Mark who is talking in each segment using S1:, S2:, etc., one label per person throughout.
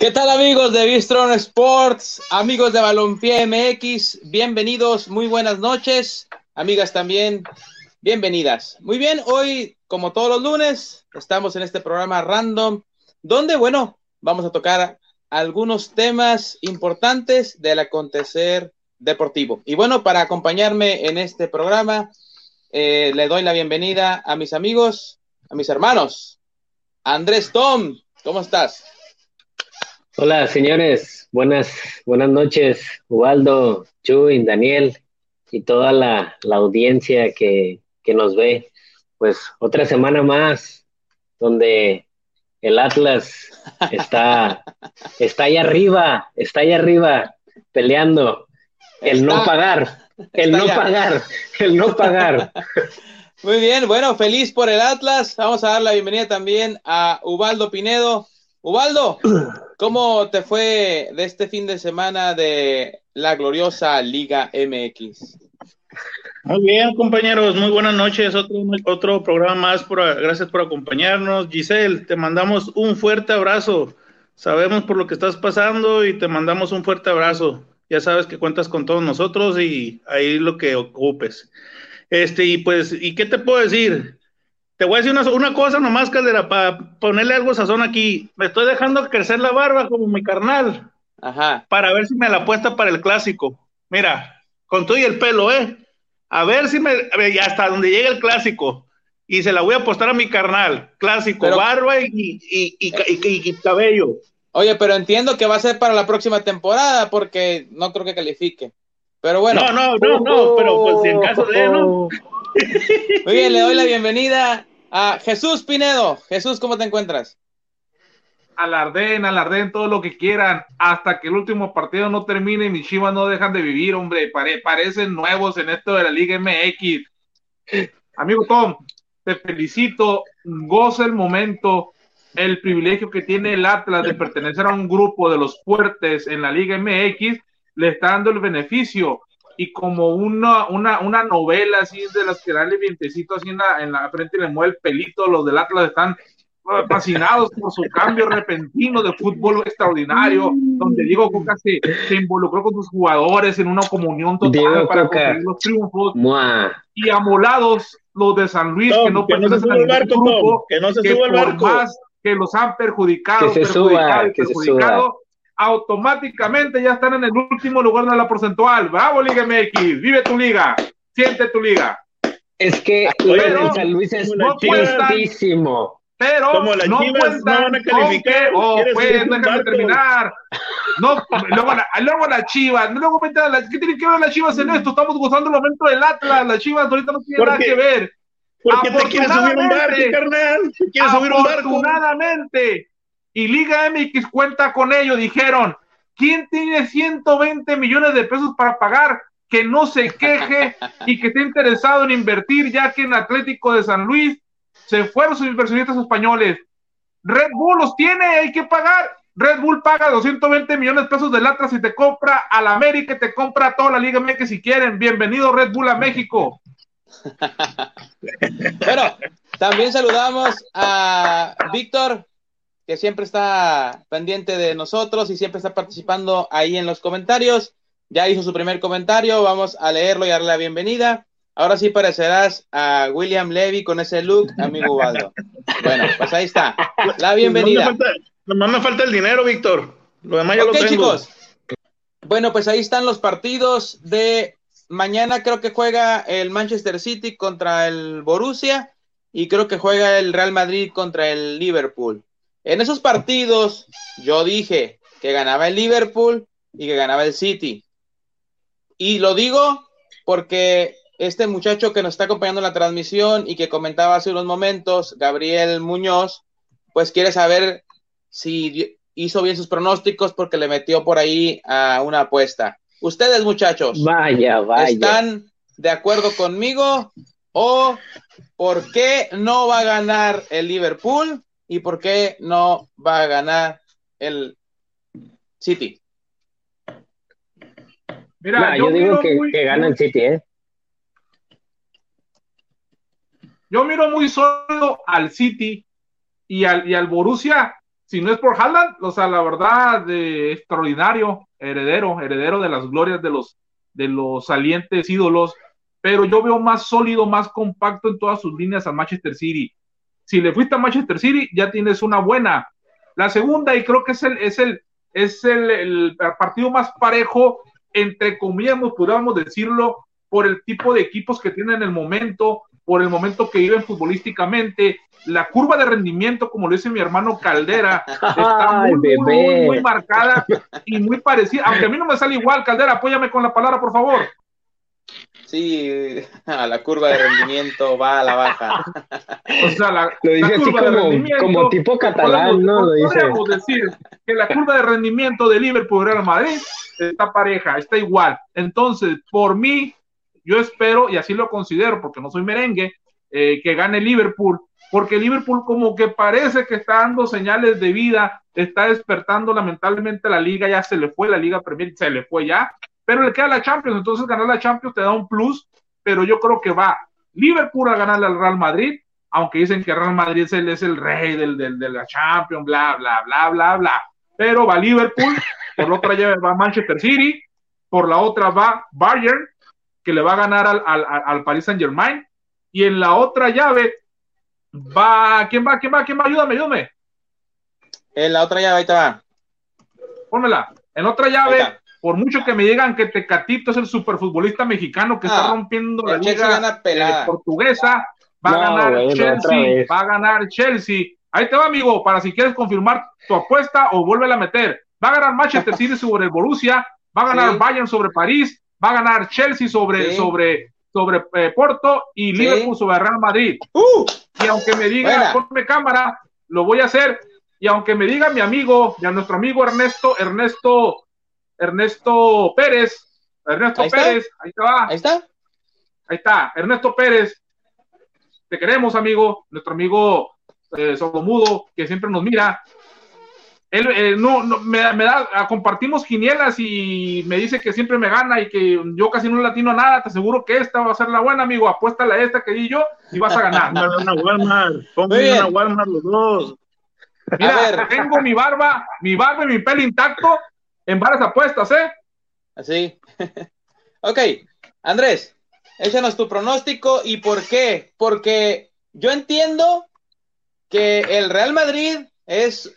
S1: ¿Qué tal amigos de Bistron Sports, amigos de Balompié MX? Bienvenidos, muy buenas noches. Amigas también, bienvenidas. Muy bien, hoy, como todos los lunes, estamos en este programa random, donde, bueno, vamos a tocar algunos temas importantes del acontecer deportivo. Y bueno, para acompañarme en este programa, eh, le doy la bienvenida a mis amigos, a mis hermanos. Andrés Tom, ¿cómo estás?
S2: Hola, señores. Buenas, buenas noches, Ubaldo, Chuy, Daniel y toda la, audiencia que, que, nos ve. Pues otra semana más donde el Atlas está, está ahí arriba, está ahí arriba peleando. El no pagar, el no pagar, el no pagar.
S1: Muy bien, bueno, feliz por el Atlas. Vamos a dar la bienvenida también a Ubaldo Pinedo. Ubaldo, ¿cómo te fue de este fin de semana de la gloriosa Liga MX?
S3: Muy bien, compañeros, muy buenas noches. Otro, otro programa más. Por, gracias por acompañarnos. Giselle, te mandamos un fuerte abrazo. Sabemos por lo que estás pasando y te mandamos un fuerte abrazo. Ya sabes que cuentas con todos nosotros y ahí lo que ocupes. Este, y pues, ¿y qué te puedo decir? Te voy a decir una, cosa nomás, Caldera, para ponerle algo sazón aquí. Me estoy dejando crecer la barba como mi carnal. Ajá. Para ver si me la puesta para el clásico. Mira, con todo y el pelo, ¿eh? A ver si me. hasta donde llegue el clásico. Y se la voy a apostar a mi carnal. Clásico, barba y, y, y, cabello.
S1: Oye, pero entiendo que va a ser para la próxima temporada porque no creo que califique. Pero bueno.
S3: No, no, no, no, pero pues si en caso de no.
S1: Muy bien, le doy la bienvenida a Jesús Pinedo. Jesús, ¿cómo te encuentras?
S4: Alarden, alarden todo lo que quieran, hasta que el último partido no termine y mis chivas no dejan de vivir, hombre. parecen nuevos en esto de la Liga MX. Amigo Tom, te felicito, goza el momento, el privilegio que tiene el Atlas de pertenecer a un grupo de los fuertes en la Liga MX, le está dando el beneficio y como una, una, una novela así de las que dale vientecito así en la, en la frente y le mueve el pelito, los del Atlas están uh, fascinados por su cambio repentino de fútbol extraordinario, donde Diego Coca se, se involucró con sus jugadores en una comunión total para conseguir los triunfos. Y amolados los de San Luis, que no pertenecen al grupo, que no se que por barco. más que los han perjudicado, que se perjudicado, perjudicado automáticamente ya están en el último lugar de la porcentual. Bravo, Liga MX, vive tu liga, siente tu liga.
S2: Es que pero, San Luis es no
S4: Pero Como no cuentan no van a calificar. oh, pues, déjame terminar. No, luego, la, luego la Chivas, luego la, ¿qué tienen que ver las Chivas en esto? Estamos gozando el momento del Atlas, las Chivas ahorita no tienen nada que ver.
S3: Porque te quieres subir un barco, carnal. Te quieres subir un barco.
S4: Afortunadamente, y Liga MX cuenta con ello. Dijeron, ¿quién tiene 120 millones de pesos para pagar? Que no se queje y que esté interesado en invertir, ya que en Atlético de San Luis se fueron sus inversionistas españoles. Red Bull los tiene, hay que pagar. Red Bull paga 220 millones de pesos de latas y te compra al América y te compra toda la Liga MX si quieren. Bienvenido Red Bull a México.
S1: bueno, también saludamos a Víctor que siempre está pendiente de nosotros y siempre está participando ahí en los comentarios. Ya hizo su primer comentario, vamos a leerlo y darle la bienvenida. Ahora sí parecerás a William Levy con ese look, amigo Waldo. Bueno, pues ahí está. La bienvenida.
S3: No me falta, el dinero, Víctor. Lo demás ya lo tengo. chicos.
S1: Bueno, pues ahí están los partidos de mañana. Creo que juega el Manchester City contra el Borussia y creo que juega el Real Madrid contra el Liverpool. En esos partidos yo dije que ganaba el Liverpool y que ganaba el City. Y lo digo porque este muchacho que nos está acompañando en la transmisión y que comentaba hace unos momentos, Gabriel Muñoz, pues quiere saber si hizo bien sus pronósticos porque le metió por ahí a una apuesta. Ustedes, muchachos,
S2: vaya, vaya.
S1: ¿están de acuerdo conmigo o por qué no va a ganar el Liverpool ¿Y por qué no va a ganar el City?
S2: Mira, yo, digo que, gana el City, ¿eh?
S4: Yo miro muy solo al City y al, y al Borussia si no es por Haaland, o sea, la verdad, de extraordinario, heredero, heredero de las glorias de los, de los salientes ídolos, pero yo veo más sólido, más compacto en todas sus líneas al Manchester City. Si le fuiste a Manchester City, ya tienes una buena. La segunda, y creo que es el, es el, es el, partido más parejo, entre comillas, podríamos decirlo, por el tipo de equipos que tienen en el momento, por el momento que viven futbolísticamente, la curva de rendimiento, como lo dice mi hermano Caldera, está muy, muy, marcada y muy parecida. Aunque a mí no me sale igual, Caldera, apóyame con la palabra, por favor.
S1: Sí, a la curva de rendimiento va a la baja.
S2: O sea, la, lo dice así como, como, tipo catalán, ¿no? Lo dice.
S4: Decir que la curva de rendimiento de Liverpool Real Madrid está pareja, está igual. Entonces, por mí, yo espero, y así lo considero, porque no soy merengue, eh, que gane Liverpool, porque Liverpool como que parece que está dando señales de vida, está despertando lamentablemente la liga, ya se le fue la liga Premier, se le fue ya, pero le queda la Champions, entonces ganar la Champions te da un plus, pero yo creo que va Liverpool a ganarle al Real Madrid, aunque dicen que Real Madrid es el, es el rey del, del, de la Champions, bla, bla, bla, bla, bla, pero va Liverpool, por la otra llave va Manchester City, por la otra va Bayern, que le va a ganar al, al, al Paris Saint Germain. Y en la otra llave va, ¿quién va? ¿Quién va? ¿Quién va? Ayúdame, ayúdame.
S1: En la otra llave, ahí está.
S4: Pónmela. En otra llave, por mucho que me digan que Tecatito es el superfutbolista mexicano que está ah, rompiendo la liga eh, portuguesa, va a ganar Chelsea, va a ganar Chelsea. Ahí te va, amigo, para si quieres confirmar tu apuesta o vuelve a meter. Va a ganar Manchester City sobre el Borussia, va a ganar Bayern sobre París, va a ganar Chelsea sobre, sobre, sobre eh, Porto y Liverpool sobre Real Madrid. Uh, y aunque me diga, ponme cámara, lo voy a hacer. Y aunque me diga mi amigo, ya nuestro amigo Ernesto, Ernesto, Ernesto Pérez, Ernesto Pérez, ahí está.
S1: Ahí está.
S4: Ahí está, Ernesto Pérez. Te queremos, amigo, nuestro amigo eh, sordomudo, que siempre nos mira él eh, no, no me, da, ah, compartimos quinielas y me dice que siempre me gana y que yo casi no latino nada, te aseguro que esta va a ser la buena, amigo, apuéstale a esta que di yo y vas a ganar.
S3: una Walmart, una Walmart los dos.
S4: Mira, tengo mi barba, mi barba y mi pelo intacto en varias apuestas, ¿eh?
S1: Así. ok, Andrés, échanos tu pronóstico y por qué. Porque yo entiendo que el Real Madrid es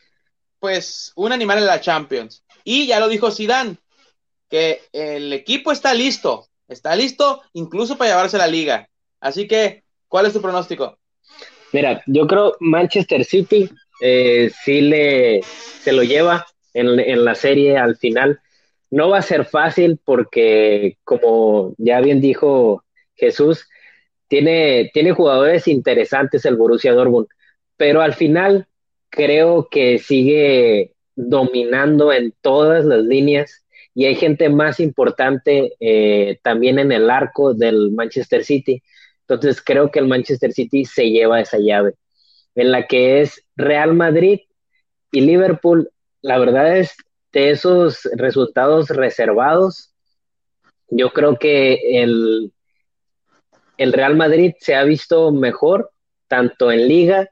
S1: pues un animal en la Champions. Y ya lo dijo Zidane, que el equipo está listo, está listo incluso para llevarse la liga. Así que, ¿cuál es tu pronóstico?
S2: Mira, yo creo Manchester City eh, sí le se lo lleva en, en la serie al final. No va a ser fácil porque, como ya bien dijo Jesús, tiene, tiene jugadores interesantes el Borussia Dortmund, pero al final creo que sigue dominando en todas las líneas y hay gente más importante eh, también en el arco del Manchester City. Entonces creo que el Manchester City se lleva esa llave, en la que es Real Madrid y Liverpool. La verdad es de esos resultados reservados, yo creo que el, el Real Madrid se ha visto mejor tanto en liga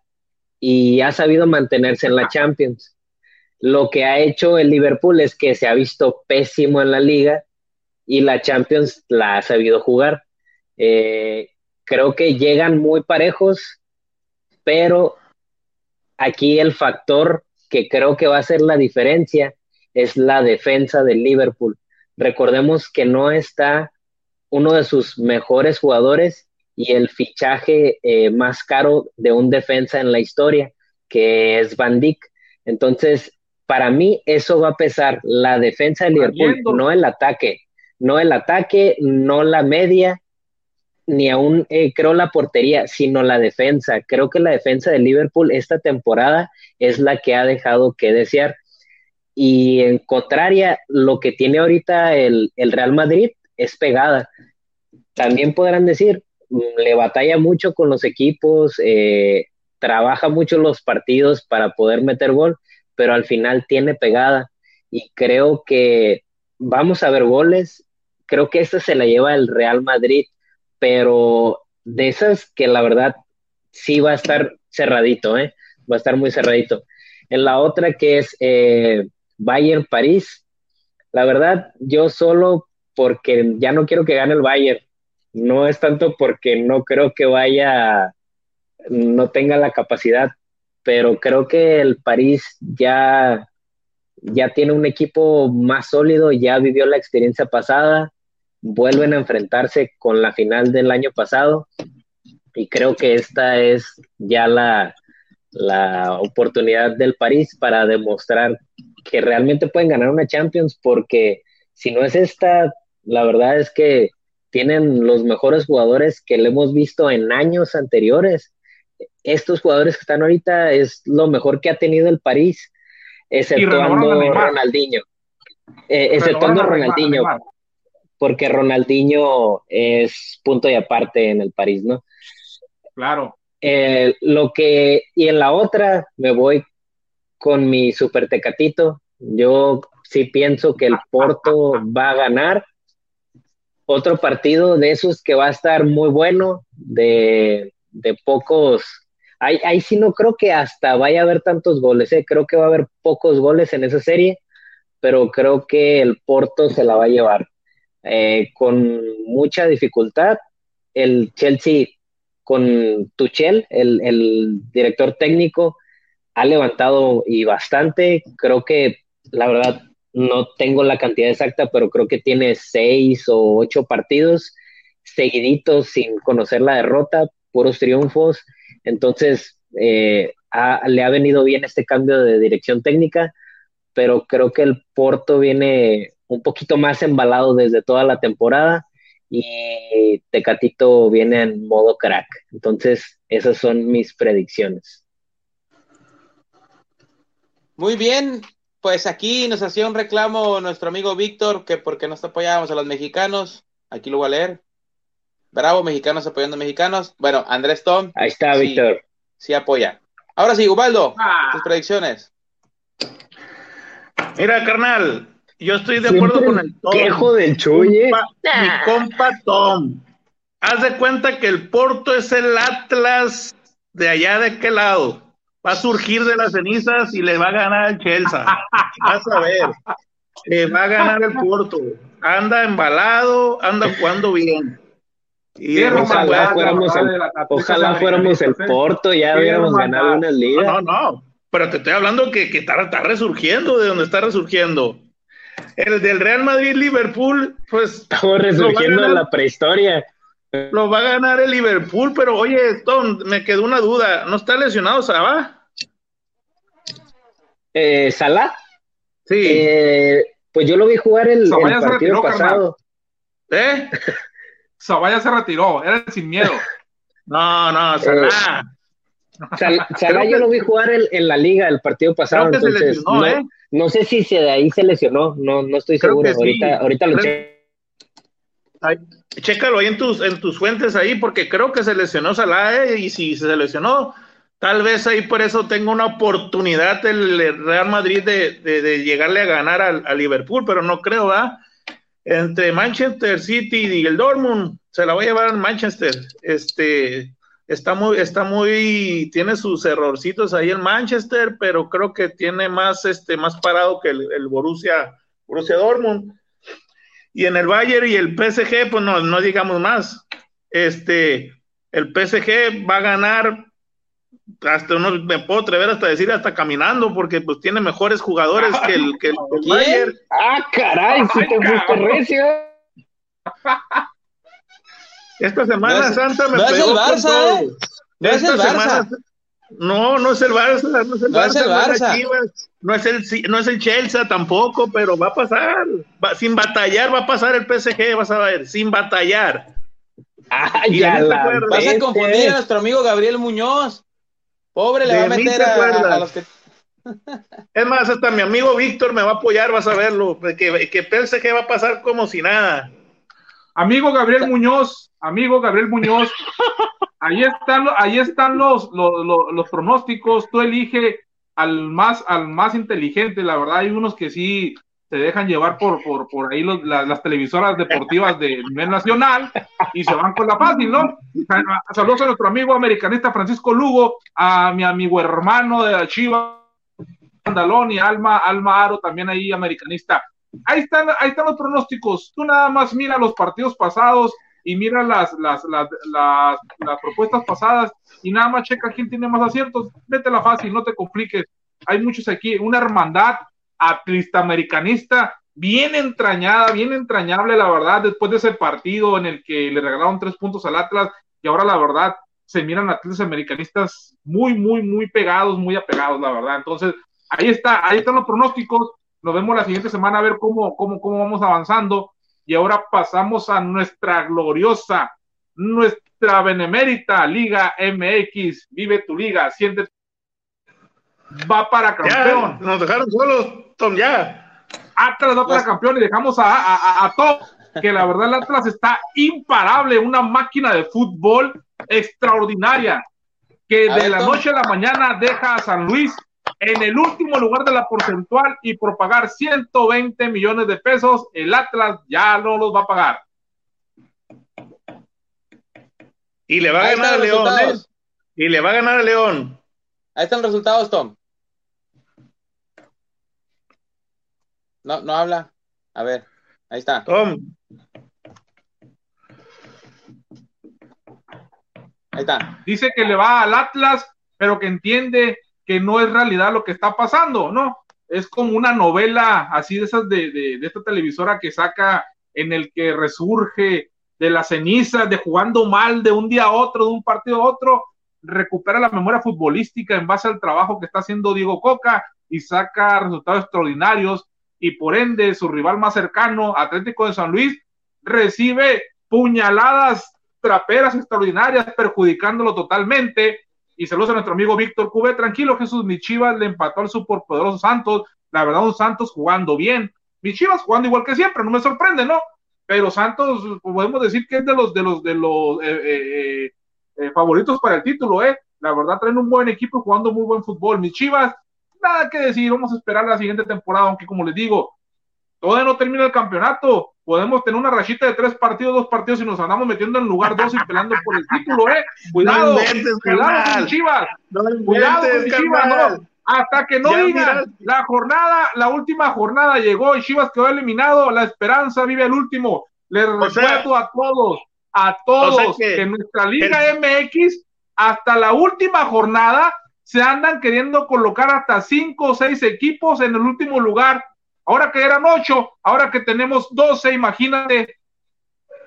S2: y ha sabido mantenerse en la Champions. Lo que ha hecho el Liverpool es que se ha visto pésimo en la liga y la Champions la ha sabido jugar. Eh, creo que llegan muy parejos, pero aquí el factor que creo que va a ser la diferencia es la defensa del Liverpool. Recordemos que no está uno de sus mejores jugadores y el fichaje eh, más caro de un defensa en la historia, que es Van Dijk. Entonces, para mí eso va a pesar la defensa de Liverpool, no el ataque, no el ataque, no la media, ni aún eh, creo la portería, sino la defensa. Creo que la defensa de Liverpool esta temporada es la que ha dejado que desear. Y en contraria, lo que tiene ahorita el, el Real Madrid es pegada. También podrán decir, le batalla mucho con los equipos, eh, trabaja mucho los partidos para poder meter gol, pero al final tiene pegada y creo que vamos a ver goles. Creo que esta se la lleva el Real Madrid, pero de esas que la verdad sí va a estar cerradito, ¿eh? va a estar muy cerradito. en la otra que es eh, Bayern París. La verdad, yo solo porque ya no quiero que gane el Bayern. No es tanto porque no creo que vaya, no tenga la capacidad, pero creo que el París ya, ya tiene un equipo más sólido, ya vivió la experiencia pasada, vuelven a enfrentarse con la final del año pasado y creo que esta es ya la, la oportunidad del París para demostrar que realmente pueden ganar una Champions porque si no es esta, la verdad es que tienen los mejores jugadores que le hemos visto en años anteriores. Estos jugadores que están ahorita es lo mejor que ha tenido el París, exceptuando Ronaldinho. Eh, exceptuando Ronaldinho, porque Ronaldinho es punto y aparte en el París, ¿no?
S4: Claro.
S2: Eh, lo que, y en la otra me voy con mi super tecatito. Yo sí pienso que el Porto va a ganar. Otro partido de esos que va a estar muy bueno, de, pocos. Ahí, ahí sí no creo que hasta vaya a haber tantos goles, ¿eh? creo que va a haber pocos goles en esa serie, pero creo que el Porto se la va a llevar. Eh, con mucha dificultad, el Chelsea con Tuchel, el, el director técnico, ha levantado y bastante. Creo que, la verdad, no tengo la cantidad exacta, pero creo que tiene seis o ocho partidos seguiditos sin conocer la derrota, puros triunfos. Entonces, eh, le ha venido bien este cambio de dirección técnica, pero creo que el Porto viene un poquito más embalado desde toda la temporada y Tecatito viene en modo crack. Entonces, esas son mis predicciones.
S1: Muy bien, pues aquí nos hacía un reclamo nuestro amigo Víctor que porque no apoyábamos a los mexicanos. Aquí lo voy a leer. Bravo, mexicanos apoyando a mexicanos. Bueno, Andrés Tom.
S2: Ahí está, Víctor.
S1: Sí apoya. Ahora sí, Ubaldo, ah. tus predicciones.
S3: Mira, carnal, yo estoy de acuerdo con el
S2: Tom. Quejo del Chuye.
S3: Mi compa Tom. Haz de cuenta que el Porto es el Atlas de allá de qué lado. Va a surgir de las cenizas y le va a ganar el Chelsea. Vas a ver. Le va a ganar el Porto. Anda embalado, anda jugando bien.
S2: Y ojalá fuéramos el, ojalá fuéramos el Porto, ya hubiéramos ganado una liga.
S3: No, no, pero te estoy hablando que, que está, está resurgiendo, de donde está resurgiendo. El del Real Madrid-Liverpool, pues.
S2: Estamos resurgiendo en la prehistoria.
S3: Lo va a ganar el Liverpool, pero oye, Tom, me quedó una duda. ¿No está lesionado Salah?
S2: Eh, ¿Salah?
S3: Sí.
S2: Eh, pues yo lo vi jugar el, partido pasado.
S3: ¿Eh?
S4: Sabaya se retiró, era sin miedo.
S3: No, no, Salah.
S2: Salah yo lo vi jugar en, la liga el partido pasado. entonces, no, ¿eh? no, sé si se de ahí se lesionó, no, no estoy seguro. Ahorita, ahorita lo checo.
S3: Chécalo ahí en tus, en tus fuentes ahí, porque creo que se lesionó Salah, ¿eh? y si se lesionó, tal vez ahí por eso tenga una oportunidad el Real Madrid de, llegarle a ganar a Liverpool, pero no creo, ¿verdad? Entre Manchester City y el Dortmund, se la va a llevar a Manchester. Este, está muy, está muy, tiene sus errorcitos ahí en Manchester, pero creo que tiene más, este, más parado que el, el Borussia, Borussia Dortmund. Y en el Bayern y el PSG, pues no, no digamos más. Este, el PSG va a ganar hasta uno me puedo atrever hasta decir hasta caminando porque pues tiene mejores jugadores que el, que el, Bayern.
S2: Ah, caray, si te fuiste recio.
S3: Esta Semana Santa me
S1: no es el Barça, ¿eh?
S3: No es el Barça. no, no es el Barça, no es el
S1: no Es el Barça.
S3: No es el, no es el Chelsea tampoco, pero va a pasar. sin batallar va a pasar el PSG, vas a ver, sin batallar.
S2: Ah, ya la
S1: vas a confundir a nuestro amigo Gabriel Muñoz. Pobre, le va a meter a, los que.
S3: Es más, hasta mi amigo Víctor me va a apoyar, vas a verlo. Que, que PSG va a pasar como si nada.
S4: Amigo Gabriel Muñoz, amigo Gabriel Muñoz, ahí están, ahí están los, los, los pronósticos. Tú elige al más, al más inteligente, la verdad, hay unos que sí se dejan llevar por, por, por ahí las televisoras deportivas de nivel nacional y se van con la fácil, ¿no? Saludos a nuestro amigo americanista Francisco Lugo, a mi amigo hermano de la Chiva, Andalón y Alma, Alma Aro, también ahí americanista. Ahí están, ahí están los pronósticos. Tú nada más mira los partidos pasados y mira las, las, las, las, propuestas pasadas y nada más checa quién tiene más aciertos. la fácil, no te compliques. Hay muchos aquí, una hermandad atlista americanista bien entrañada, bien entrañable, la verdad, después de ese partido en el que le regalaron tres puntos al Atlas y ahora la verdad se miran atletas americanistas muy, muy, muy pegados, muy apegados, la verdad. Entonces, ahí está, ahí están los pronósticos. Nos vemos la siguiente semana a ver cómo, cómo, cómo vamos avanzando. Y ahora pasamos a nuestra gloriosa, nuestra benemérita Liga MX. Vive tu liga, siente. Va para campeón.
S3: nos dejaron solos, Tom, ya.
S4: Atlas va para campeón y dejamos a, a, a Tom, que la verdad el Atlas está imparable, una máquina de fútbol extraordinaria, que de la noche a la mañana deja a San Luis en el último lugar de la porcentual y por pagar 120 millones de pesos, el Atlas ya no los va a pagar.
S3: Y le va a ganar a León. ¿eh? Y le va a ganar a León.
S1: Ahí están los resultados, Tom. No, no habla. A ver, ahí está.
S3: Tom.
S4: Ahí está. Dice que le va al Atlas, pero que entiende que no es realidad lo que está pasando, ¿no? Es como una novela así de esas de, de, esta televisora que saca en el que resurge de las cenizas, de jugando mal de un día a otro, de un partido a otro, recupera la memoria futbolística en base al trabajo que está haciendo Diego Coca y saca resultados extraordinarios y por ende su rival más cercano, Atlético de San Luis, recibe puñaladas traperas extraordinarias, perjudicándolo totalmente y saludos a nuestro amigo Víctor Cube. Tranquilo, Jesús, mi Chivas le empató al superpoderoso Santos. La verdad, un Santos jugando bien. Mi Chivas jugando igual que siempre, no me sorprende, ¿no? Pero Santos, podemos decir que es de los de los de los eh, eh, eh, favoritos para el título, ¿eh? La verdad, traen un buen equipo jugando muy buen fútbol. Mi Chivas, nada que decir, vamos a esperar la siguiente temporada, aunque como les digo, todavía no termina el campeonato. Podemos tener una rachita de tres partidos, dos partidos y nos andamos metiendo en lugar dos y peleando por el título, ¿eh? Cuidado, cuidado con Chivas. cuidado con Chivas, no. Hasta que no digan la jornada, la última jornada llegó y Chivas quedó eliminado, la esperanza vive el último. Les recuerdo a todos, a todos, que, en nuestra Liga MX, hasta la última jornada, se andan queriendo colocar hasta cinco o seis equipos en el último lugar Ahora que eran ocho, ahora que tenemos doce, imagínate.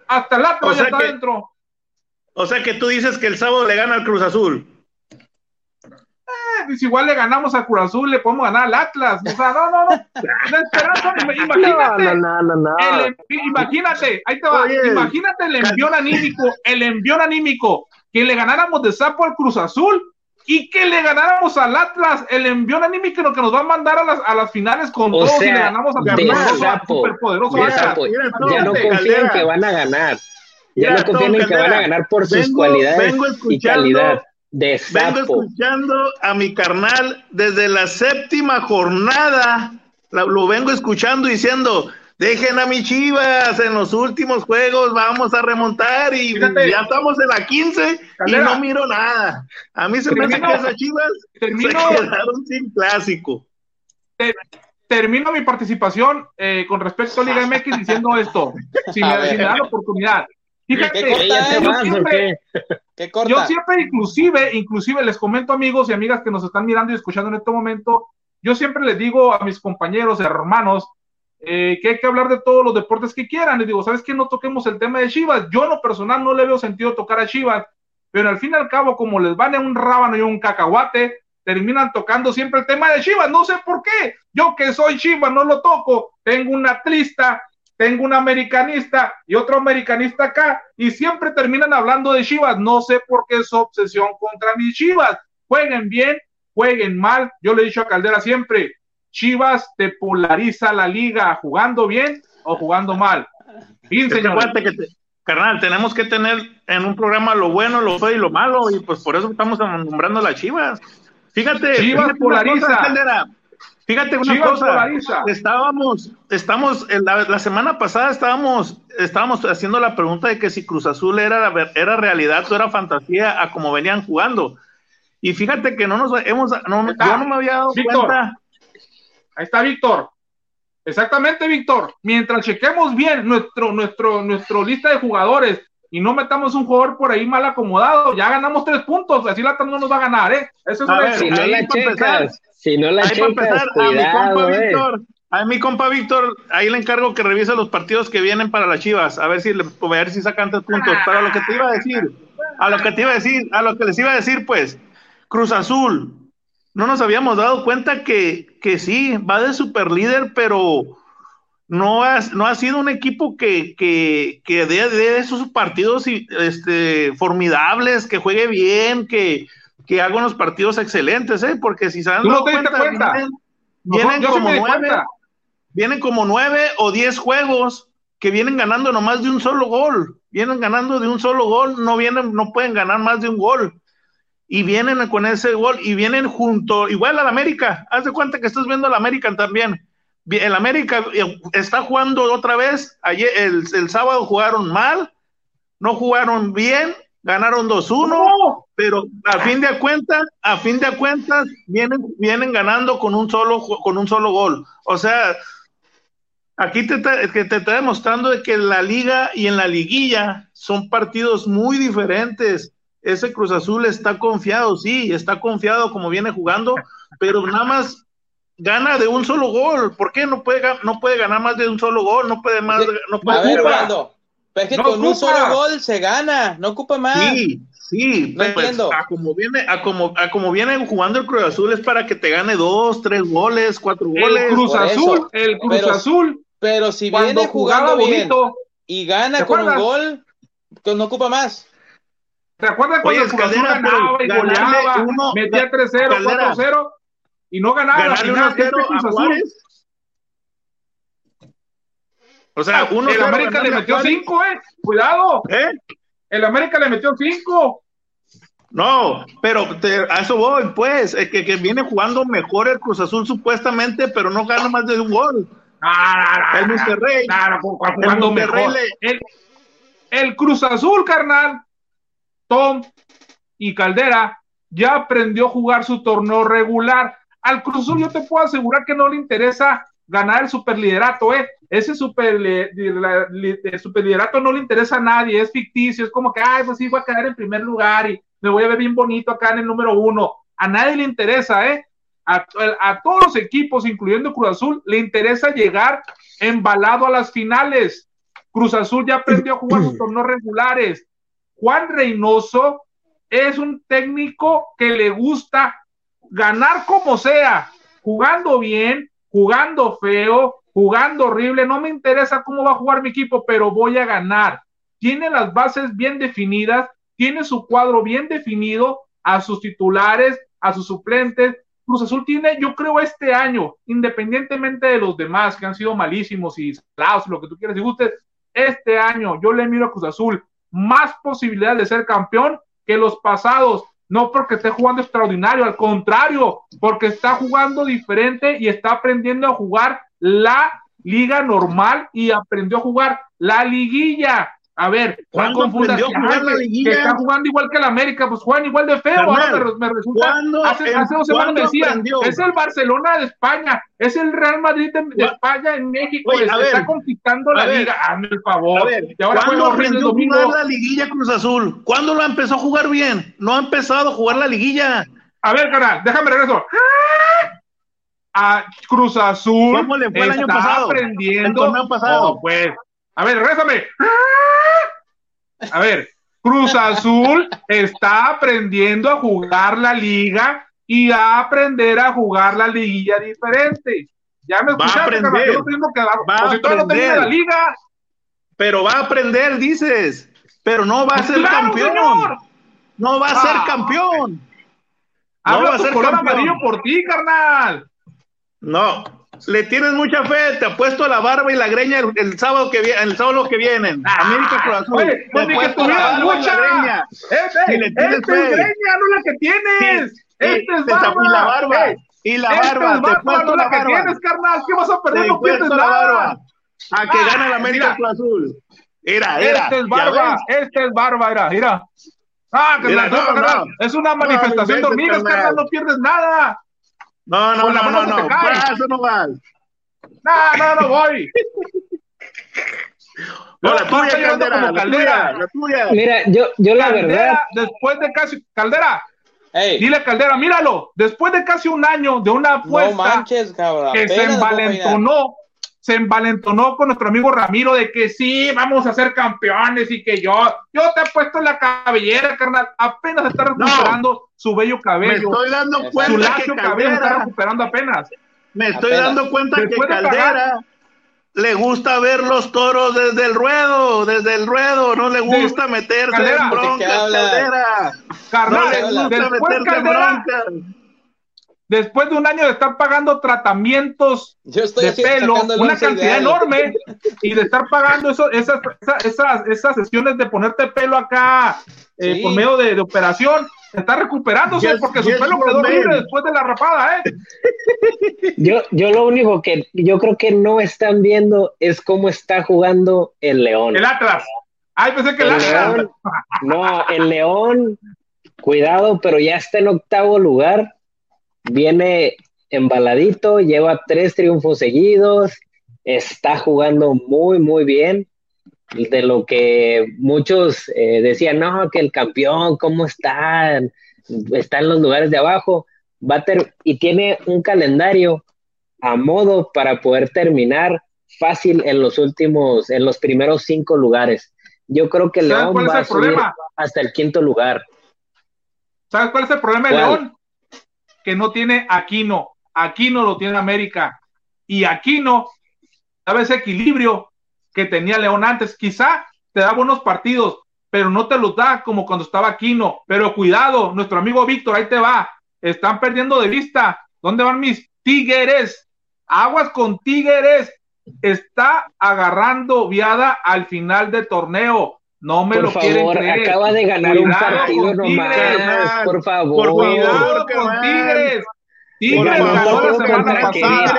S4: Hasta el Atlas ya está dentro.
S3: O sea que tú dices que el sábado le gana al Cruz Azul.
S4: Eh, pues igual le ganamos al Cruz Azul, le podemos ganar al Atlas. O sea, no, no, no. La esperanza, imagínate. No, no, no, el, imagínate, ahí te va. Imagínate el envión anímico, el envión anímico, que le ganáramos de sapo al Cruz Azul y que le ganáramos al Atlas, el envión anímico que nos va a mandar a las, a las finales con todos y le ganamos al
S2: superpoderoso Ya no confían que van a ganar. Ya, no confían en que van a ganar por sus cualidades y calidad. De sapo.
S3: Vengo escuchando a mi carnal desde la séptima jornada. lo vengo escuchando diciendo, Dejen a mis chivas en los últimos juegos, vamos a remontar y ya estamos en la 15 y no miro nada. A mí se me hace que esas chivas se quedaron sin clásico.
S4: termino mi participación eh, con respecto a Liga MX diciendo esto, si me, dan la oportunidad. Fíjate, yo, siempre, yo siempre, inclusive, inclusive les comento amigos y amigas que nos están mirando y escuchando en este momento, yo siempre les digo a mis compañeros, hermanos, eh, que hay que hablar de todos los deportes que quieran. Y digo, ¿sabes qué? No toquemos el tema de Chivas. Yo en lo personal no le veo sentido tocar a Chivas, pero al fin y al cabo, como les van un rábano y un cacahuate, terminan tocando siempre el tema de Chivas. No sé por qué. Yo que soy Chivas no lo toco. Tengo un atlista, tengo un americanista y otro americanista acá, y siempre terminan hablando de Chivas. No sé por qué es obsesión contra mis Chivas. Jueguen bien, jueguen mal. Yo le he dicho a Caldera siempre, Chivas te polariza la liga jugando bien o jugando mal.
S3: Fin, señor. carnal, tenemos que tener en un programa lo bueno, lo feo y lo malo, y pues por eso estamos nombrando a las Chivas. Fíjate,
S4: Chivas polariza.
S3: fíjate una cosa, estábamos, estamos, la, semana pasada estábamos, estábamos haciendo la pregunta de que si Cruz Azul era, era realidad o era fantasía a como venían jugando. Y fíjate que no nos hemos, no, yo no me había dado cuenta
S4: Ahí está Víctor. Exactamente, Víctor. Mientras chequemos bien nuestro, nuestro, nuestro lista de jugadores y no metamos un jugador por ahí mal acomodado, ya ganamos tres puntos. Así la no nos va a ganar, ¿eh? Eso es
S2: a ver, si, no la checas, si no la checas,
S3: a mi compa eh. Víctor, a mi compa Víctor, ahí le encargo que revise los partidos que vienen para las Chivas, a ver si a ver si sacan tres puntos. Pero a lo que te iba a decir, a lo que te iba a decir, a lo que les iba a decir, pues, Cruz Azul, no nos habíamos dado cuenta que, que sí, va de super líder, pero no ha, no ha sido un equipo que, que, que dé, de esos partidos este, formidables, que juegue bien, que, que haga unos partidos excelentes, ¿eh? porque si se han dado cuenta, vienen, como nueve, vienen como nueve o diez juegos que vienen ganando nomás de un solo gol, vienen ganando de un solo gol, no vienen, no pueden ganar más de un gol y vienen con ese gol y vienen junto, igual al América. Haz de cuenta que estás viendo al América también. El América eh, está jugando otra vez. Ayer, el, el sábado jugaron mal, no jugaron bien, ganaron 2-1, pero a fin de cuentas, a fin de cuentas, vienen, vienen ganando con un solo, con un solo gol. O sea, aquí te, te, te está demostrando de que la liga y en la liguilla son partidos muy diferentes ese Cruz Azul está confiado, sí, está confiado como viene jugando, pero nada más gana de un solo gol. ¿Por qué no puede, no puede ganar más de un solo gol? No puede más. No puede
S1: a ver, es que con un solo gol se gana, no ocupa más.
S3: Sí, sí, no pues, a como viene, a como, a como viene jugando el Cruz Azul es para que te gane dos, tres goles, cuatro goles.
S4: El Cruz Azul, el Cruz Azul.
S1: Pero si viene jugando bien y gana con un gol, pues no ocupa más.
S4: ¿Te acuerdas cuando Oye, Cruz Azul ganaba y goleaba, metía 3-0, 4-0 y no ganaba la final? Este Cruz Azul. O sea, uno el América le metió 5, eh. Cuidado. ¿Eh? El América le metió 5.
S3: No, pero te, a eso voy, pues, es que, que, viene jugando mejor el Cruz Azul supuestamente, pero no gana más de un gol.
S4: Ah, el Monterrey. Jugando el mejor. Le... El, el Cruz Azul, carnal, Tom y Caldera ya aprendió a jugar su torneo regular. Al Cruz Azul yo te puedo asegurar que no le interesa ganar el superliderato, ¿eh? Ese el superliderato no le interesa a nadie, es ficticio, es como que, ay, pues sí, voy a quedar en primer lugar y me voy a ver bien bonito acá en el número uno. A nadie le interesa, ¿eh? A, a todos los equipos, incluyendo Cruz Azul, le interesa llegar embalado a las finales. Cruz Azul ya aprendió a jugar sus torneos regulares. Juan Reynoso es un técnico que le gusta ganar como sea, jugando bien, jugando feo, jugando horrible, no me interesa cómo va a jugar mi equipo, pero voy a ganar. Tiene las bases bien definidas, tiene su cuadro bien definido, a sus titulares, a sus suplentes. Cruz Azul tiene, yo creo, este año, independientemente de los demás que han sido malísimos y salados, lo que tú quieras y gustes, este año yo le miro a Cruz Azul más posibilidades de ser campeón que los pasados. No porque esté jugando extraordinario, al contrario, porque está jugando diferente y está aprendiendo a jugar la liga normal y aprendió a jugar la liguilla. A ver, Juan confundió que, está jugando igual que el América, pues juegan igual de feo. ahora me, resulta. Hace, hace, dos semanas me decía, es el Barcelona de España, es el Real Madrid de, España en México, está conquistando la liga. Hazme el favor.
S3: y ahora ¿Cuándo aprendió a jugar la liguilla Cruz Azul? ¿Cuándo lo empezó a jugar bien? No ha empezado a jugar la liguilla.
S4: A ver, canal, déjame regreso. A Cruz Azul.
S3: ¿Cómo le fue el año pasado?
S4: Aprendiendo. El pasado. Oh, pues. A ver, regresame. A ver, Cruz Azul está aprendiendo a jugar la liga y a aprender a jugar la liguilla diferente. Ya me
S3: escuchaste, va a aprender, yo tengo que dar, va a aprender. la liga. Pero va a aprender, dices. Pero no va a ser campeón. No va a ser ah. campeón.
S4: No va a ser campeón. amarillo por ti, carnal.
S3: No, le tienes mucha fe, te apuesto la barba y la greña el, sábado que viene, el sábado que vienen. Ah, América Cruz Azul. Oye,
S4: que tuvieras mucha. greña. Este, es greña, no la que tienes. este es barba.
S3: Y la barba. y la barba.
S4: te puesto la, que tienes, carnal. ¿Qué vas a perder? no pierdes nada. Barba.
S3: A que gane la América Cruz Azul. Era, era.
S4: Este es barba. Este es barba, era. Mira. Ah, que mira, no, no, es una manifestación de hormigas, carnal. No pierdes nada.
S3: No, no, no, no, no, va, eso no va.
S4: No, no, no voy.
S3: No,
S4: No,
S3: la tuya, Caldera, la
S4: Caldera.
S3: tuya, la tuya.
S2: Mira, yo, yo la
S4: Caldera,
S2: verdad,
S4: después de casi, Caldera,
S1: Ey,
S4: dile Caldera, míralo, después de casi un año de una
S1: no
S4: apuesta
S1: manches, cabrón.
S4: que se envalentonó, se envalentonó con nuestro amigo Ramiro de que sí, vamos a ser campeones y que yo, yo te he puesto la cabellera, carnal, apenas está recuperando su bello
S3: Me
S4: cabello,
S3: estoy dando
S4: su
S3: cuenta que
S4: lacio cabello está
S3: Caldera,
S4: recuperando apenas.
S3: me estoy
S1: Apenas.
S3: dando cuenta que
S4: Después
S3: Caldera le gusta ver los toros desde el ruedo, desde el ruedo, no le gusta meterse
S4: Caldera,
S3: en
S1: ¿de qué
S3: broncas? Caldera. No
S4: Carnal,
S3: le gusta meterse en
S4: Caldera,
S3: broncas.
S4: Después de un año de estar pagando tratamientos
S1: Yo estoy
S4: de pelo, una cantidad
S1: ideal.
S4: enorme, y de estar pagando eso, esas, esas, esas, esas sesiones de ponerte pelo acá eh,
S1: Sí.
S4: por medio de, de operación, está recuperándose
S3: Yes,
S4: porque
S3: yes,
S4: su pelo quedó libre después de la rapada, ¿eh?
S2: yo, yo lo único que yo creo que no están viendo es cómo está jugando el León.
S4: El Atlas. Ay, pensé que el,
S2: El
S4: Atlas.
S2: León, no, el León, cuidado, pero ya está en octavo lugar. Viene embaladito, lleva tres triunfos seguidos, está jugando muy, muy bien. De lo que muchos eh, decían, no, que el campeón, ¿cómo está? Está en los lugares de abajo. Va a ter- y tiene un calendario a modo para poder terminar fácil en los últimos, en los primeros cinco lugares. Yo creo que
S4: ¿Sabes
S2: León va a subir
S4: problema?
S2: hasta el quinto lugar.
S4: ¿Sabes cuál es el problema de
S2: ¿Cuál?
S4: León? Que no tiene Aquino. Aquino lo tiene América. Y Aquino daba ese equilibrio que tenía León antes. Quizá te da buenos partidos, pero no te los da como cuando estaba Aquino. Pero cuidado, nuestro amigo Víctor, ahí te va. Están perdiendo de vista. ¿Dónde van mis tigres? Aguas con tigres. Está agarrando viada al final del torneo. No me
S2: Por
S4: lo quieren
S2: favor,
S4: creer.
S2: acaba de ganar un partido nomás.
S4: Tigres.
S2: Por favor.
S3: Por favor,
S4: con. Tigres.
S3: Por
S4: Tigres ganó la semana pasada.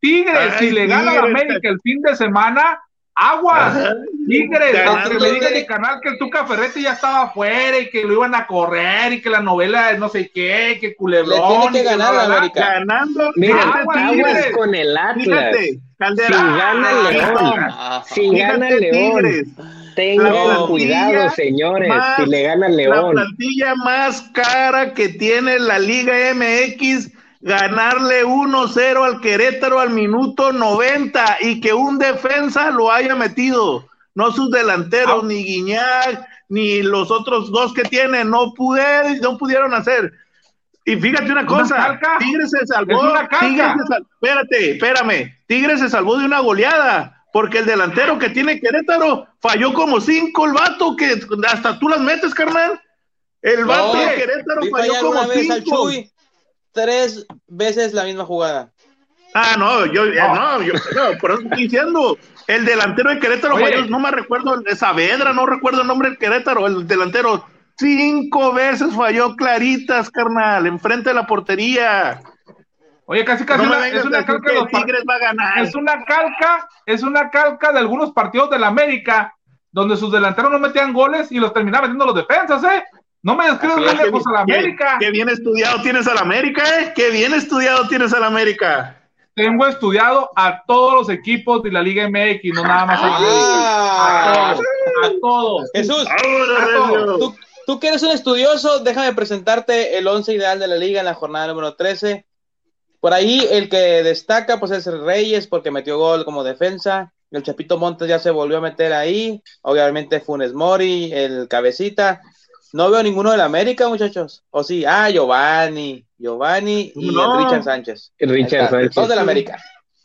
S4: Tigres,
S3: Ay,
S4: si le gana a. América el fin de semana, aguas.
S3: Ajá.
S4: Tigres, aunque me diga mi canal que el Tuca Ferretti ya estaba afuera y que lo iban a correr y que la novela de no sé qué, que
S1: Le
S4: culebrón.
S1: tiene que ganar a. América.
S3: Ganando.
S2: Mira,
S4: Aguas,
S2: aguas con el Atlas.
S3: Fíjate, Caldera.
S2: Si gana León.
S1: Ajá.
S2: Si gana León. Tengan cuidado, señores.
S3: más-
S2: si le gana
S3: La
S2: León.
S3: plantilla más cara que tiene la Liga MX, ganarle 1-0 al Querétaro al minuto 90 y que un defensa lo haya metido. No sus delanteros,
S4: Ah.
S3: ni Guiñac, ni los otros dos que tienen, no, pude, no pudieron hacer. Y fíjate una cosa. Tigres se salvó,
S4: Es una.
S3: Tigres se sal- espérate, espérame, Tigres se salvó de una goleada, porque el delantero que tiene Querétaro falló como cinco el vato, que hasta tú las metes, carnal. El vato
S1: No,
S3: de Querétaro falló como
S1: al
S3: cinco.
S1: Chuy. Tres veces la misma jugada.
S3: Ah, no, yo, eh,
S4: No.
S3: no, yo, no, por eso estoy diciendo. El delantero de Querétaro
S4: Oye.
S3: falló, no me recuerdo, de Saavedra, no recuerdo el nombre del Querétaro, el delantero. Cinco veces falló claritas, carnal, enfrente de la portería.
S4: Oye, casi casi
S3: No
S4: una- es
S3: a
S4: una calca de los
S3: Tigres va a ganar.
S4: es una calca, es una calca de algunos partidos de la América, donde sus delanteros no metían goles y los terminaban metiendo los defensas, ¿eh? No me describes
S3: Qué
S4: lejos a la
S3: bien-
S4: América.
S3: Qué, qué bien estudiado tienes a la América, ¿eh? Qué bien estudiado tienes a la América.
S4: Tengo estudiado a todos los equipos de la Liga MX, no nada más a la América. A
S1: Ah.
S4: todos, a todos.
S1: Jesús,
S4: Ah,
S3: Recio.
S1: tú, tú que eres un estudioso, déjame presentarte el once ideal de la liga en la jornada número 13. Por ahí el que destaca pues es el Reyes porque metió gol como defensa. El Chapito Montes ya se volvió a meter ahí. Obviamente Funes Mori, el Cabecita. No veo ninguno del América, muchachos. O sí, ah, Giovanni, Giovanni y
S3: No.
S1: el Richard Sánchez.
S2: Richard
S1: está,
S2: Sánchez.
S1: Dos del América.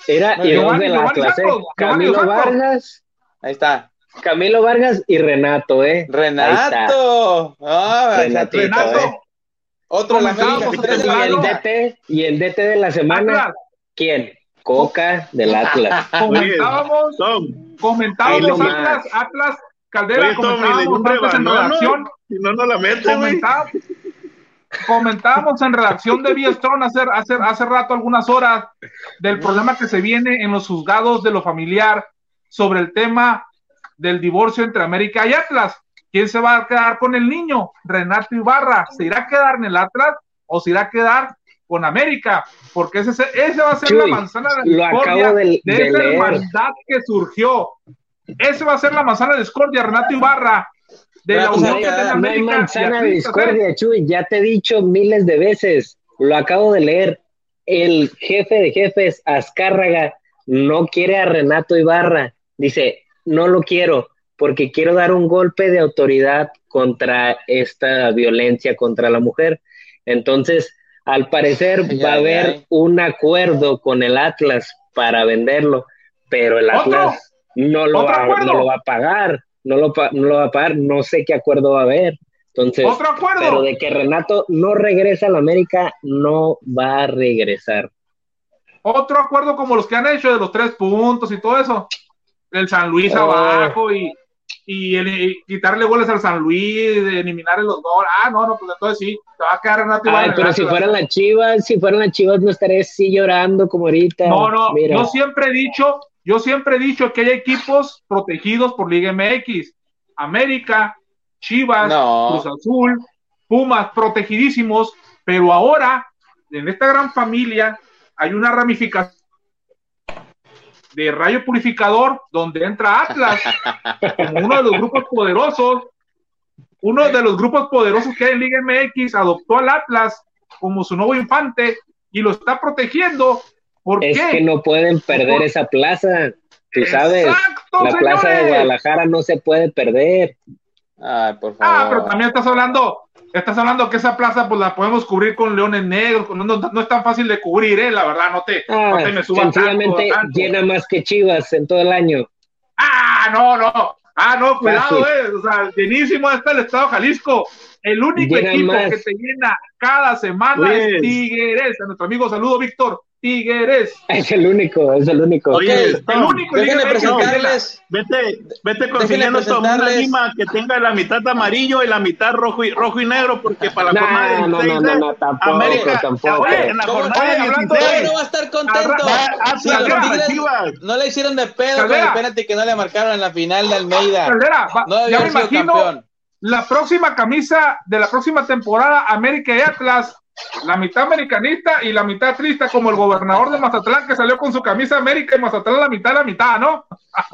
S2: Era y dos
S4: Giovanni-
S2: ¿eh?
S4: Santos, Giovanni
S2: Camilo. Vargas,
S1: Ahí está.
S2: Camilo Vargas y Renato, ¿eh?
S1: Renato. Ah,
S2: Renatito,
S4: Renato,
S2: ¿eh?
S1: Otro del América.
S2: Y el. DT, y el DT de la semana,
S4: Atlas,
S2: ¿quién? Coca del Atlas.
S4: comentábamos,
S3: Tom,
S4: comentábamos. Atlas, Atlas, Caldera,
S3: oye, Tom,
S4: comentábamos
S3: un
S4: antes en redacción,
S3: ¿no? Si no, no la güey.
S4: comentábamos, comentábamos en redacción de Biestron hace, hace, hace rato, algunas horas, del problema que se viene en los juzgados de lo familiar sobre el tema del divorcio entre América y Atlas. ¿Quién se va a quedar con el niño? Renato Ibarra. ¿Se irá a quedar en el Atlas o se irá a quedar con América, porque ese, ese va a ser la manzana de
S2: discordia de, de,
S4: esa hermandad que surgió. Ese va a ser la manzana de discordia, Renato Ibarra, de la
S2: Unión que tiene América. No hay manzana de discordia, Chuy, ya te he dicho miles de veces, lo acabo de leer. El jefe de jefes, Azcárraga, no quiere a Renato Ibarra. Dice, no lo quiero porque quiero dar un golpe de autoridad contra esta violencia contra la mujer. Entonces, al parecer va a haber un acuerdo con el Atlas para venderlo, pero el Atlas no lo, va, no lo va a pagar, no lo, no lo va a pagar, no sé qué acuerdo va a haber. Entonces,
S4: ¿Otro acuerdo?
S2: pero de que Renato no regresa a la América, no va a regresar.
S4: Otro acuerdo como los que han hecho de los tres puntos y todo eso. El San Luis oh. abajo y, y, quitarle goles al San Luis, de eliminarle los goles. Ah, no, no, pues entonces sí, te va a quedar Renato
S2: Ay, pero si fueran las chivas, si fueran las chivas, no estaría así llorando como ahorita.
S4: No, no, yo siempre he dicho, yo siempre he dicho que hay equipos protegidos por Liga MX. América, Chivas, Cruz Azul, Pumas, protegidísimos, pero ahora, en esta gran familia, hay una ramificación de Rayo Purificador, donde entra Atlas, como uno de los grupos poderosos, uno de los grupos poderosos que hay en Liga MX, adoptó al Atlas como su nuevo infante y lo está protegiendo. ¿Por
S2: es que no pueden perder esa plaza, tú sabes. la plaza de Guadalajara no se puede perder.
S1: Ay, por favor. Ah,
S4: pero también estás hablando Estás hablando que esa plaza pues la podemos cubrir con leones negros, no, no, es tan fácil de cubrir, eh, la verdad, no te, no
S2: te me subas Sencillamente llena más que Chivas en todo el año.
S4: Ah, no, no. Ah, no, cuidado, eh. O sea, llenísimo está el Estado de Jalisco. El único equipo que te llena cada semana es Tigres. A nuestro amigo, saludo, Víctor. Tigres.
S2: Es el único, es el único.
S1: Oye, el único déjenme presentarles.
S3: Vete, vete consiguiendo una lima que tenga la mitad amarillo y la mitad rojo y rojo y negro, porque para la jornada de
S2: no, no, no, no, tampoco,
S3: América,
S2: tampoco.
S3: Oye, en la jornada de
S1: hablando no va a estar contento. Si no le hicieron de pedo con el penalti que no le marcaron en la final de Almeida.
S4: Caldera, no ya me imagino la próxima camisa de la próxima temporada América y Atlas la mitad americanista y la mitad triste, como el gobernador de Mazatlán que salió con su camisa América y Mazatlán la mitad, la mitad, ¿no?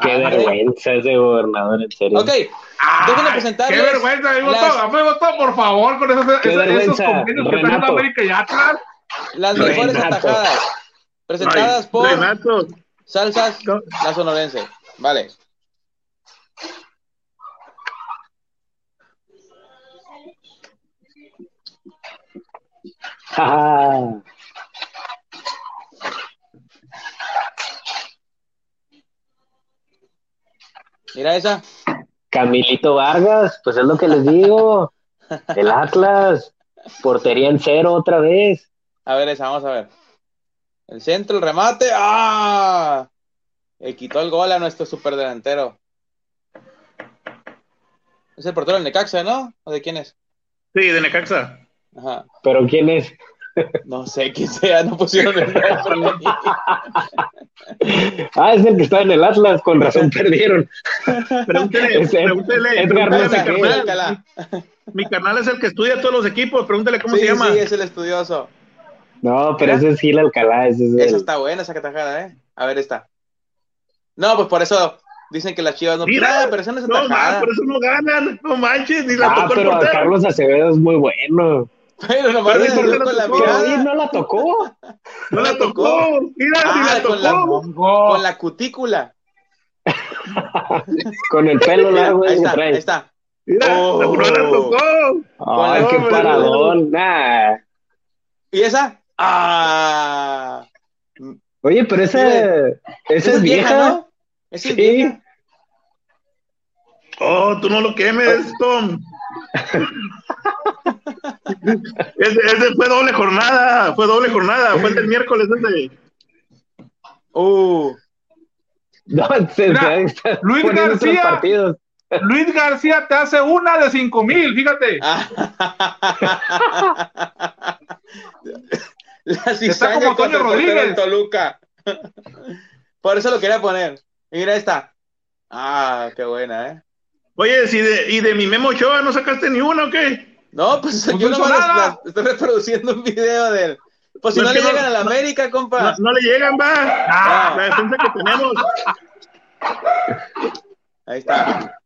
S2: Qué vergüenza ese gobernador, en serio.
S1: Ok, déjenme presentarles.
S4: Qué vergüenza, amigo, las... amigo, por favor, con esos, esos, esos convenios que están América y Atlas.
S1: Las mejores Renato. atajadas, presentadas por
S3: Renato.
S1: Salsas, la sonorense. Vale. Mira esa.
S2: Camilito Vargas, pues es lo que les digo. El Atlas, portería en cero otra vez.
S1: A ver esa, vamos a ver. El centro, el remate. ¡Ah! Le quitó el gol a nuestro superdelantero. Es el portero del Necaxa, ¿no? ¿O de quién es?
S3: Sí, de Necaxa.
S2: Ajá. ¿Pero quién es?
S1: No sé quién sea, no pusieron el nombre.
S2: ah, es el que está en el Atlas, con razón perdieron.
S3: Pregúntele, pregúntele, Edgar pregúntele mi, canal, mi canal es el que estudia todos los equipos, pregúntele cómo se llama.
S1: Sí, es el estudioso.
S2: No, pero ese es Gil Alcalá. Ese es
S1: Esa está buena, esa catajada, ¿eh? A ver, esta. No, pues por eso dicen que las chivas no.
S3: Mira, pero esa no es no, man, por eso no ganan, no manches, ni la
S2: ah,
S3: tocó
S2: pero Carlos Acevedo es muy bueno.
S1: Pero nomás le
S2: con la mirada. no la tocó.
S3: No la tocó. Mira, ah, la tocó.
S1: Con la, con la cutícula.
S2: con el pelo largo.
S1: Ahí está, ahí está.
S3: Mira, oh. no la tocó.
S2: Ay, qué paradón. Nah.
S1: ¿Y esa? Ah.
S2: Oye, pero esa, esa, esa es vieja, ¿no?
S1: Esa es vieja.
S3: Oh, tú no lo quemes, Tom. ese, ese, fue doble jornada, fue doble jornada, fue el del miércoles ese.
S1: Uh.
S2: No, se, Mira,
S4: se Luis García. Luis García te hace una de cinco mil, fíjate.
S1: La cizaña como Antonio Rodríguez. Toluca. Por eso lo quería poner. mira esta. Ah, qué buena, ¿eh?
S3: Oye, si de, ¿y de mi Memo Ochoa no sacaste ni uno o qué?
S1: No, pues no yo nomás estoy reproduciendo un video del, Pues si
S3: No,
S1: no, le
S3: que no-
S1: llegan a la América, compa.
S3: No, no le llegan, va.
S1: Ah.
S3: La defensa que tenemos.
S1: Ahí está.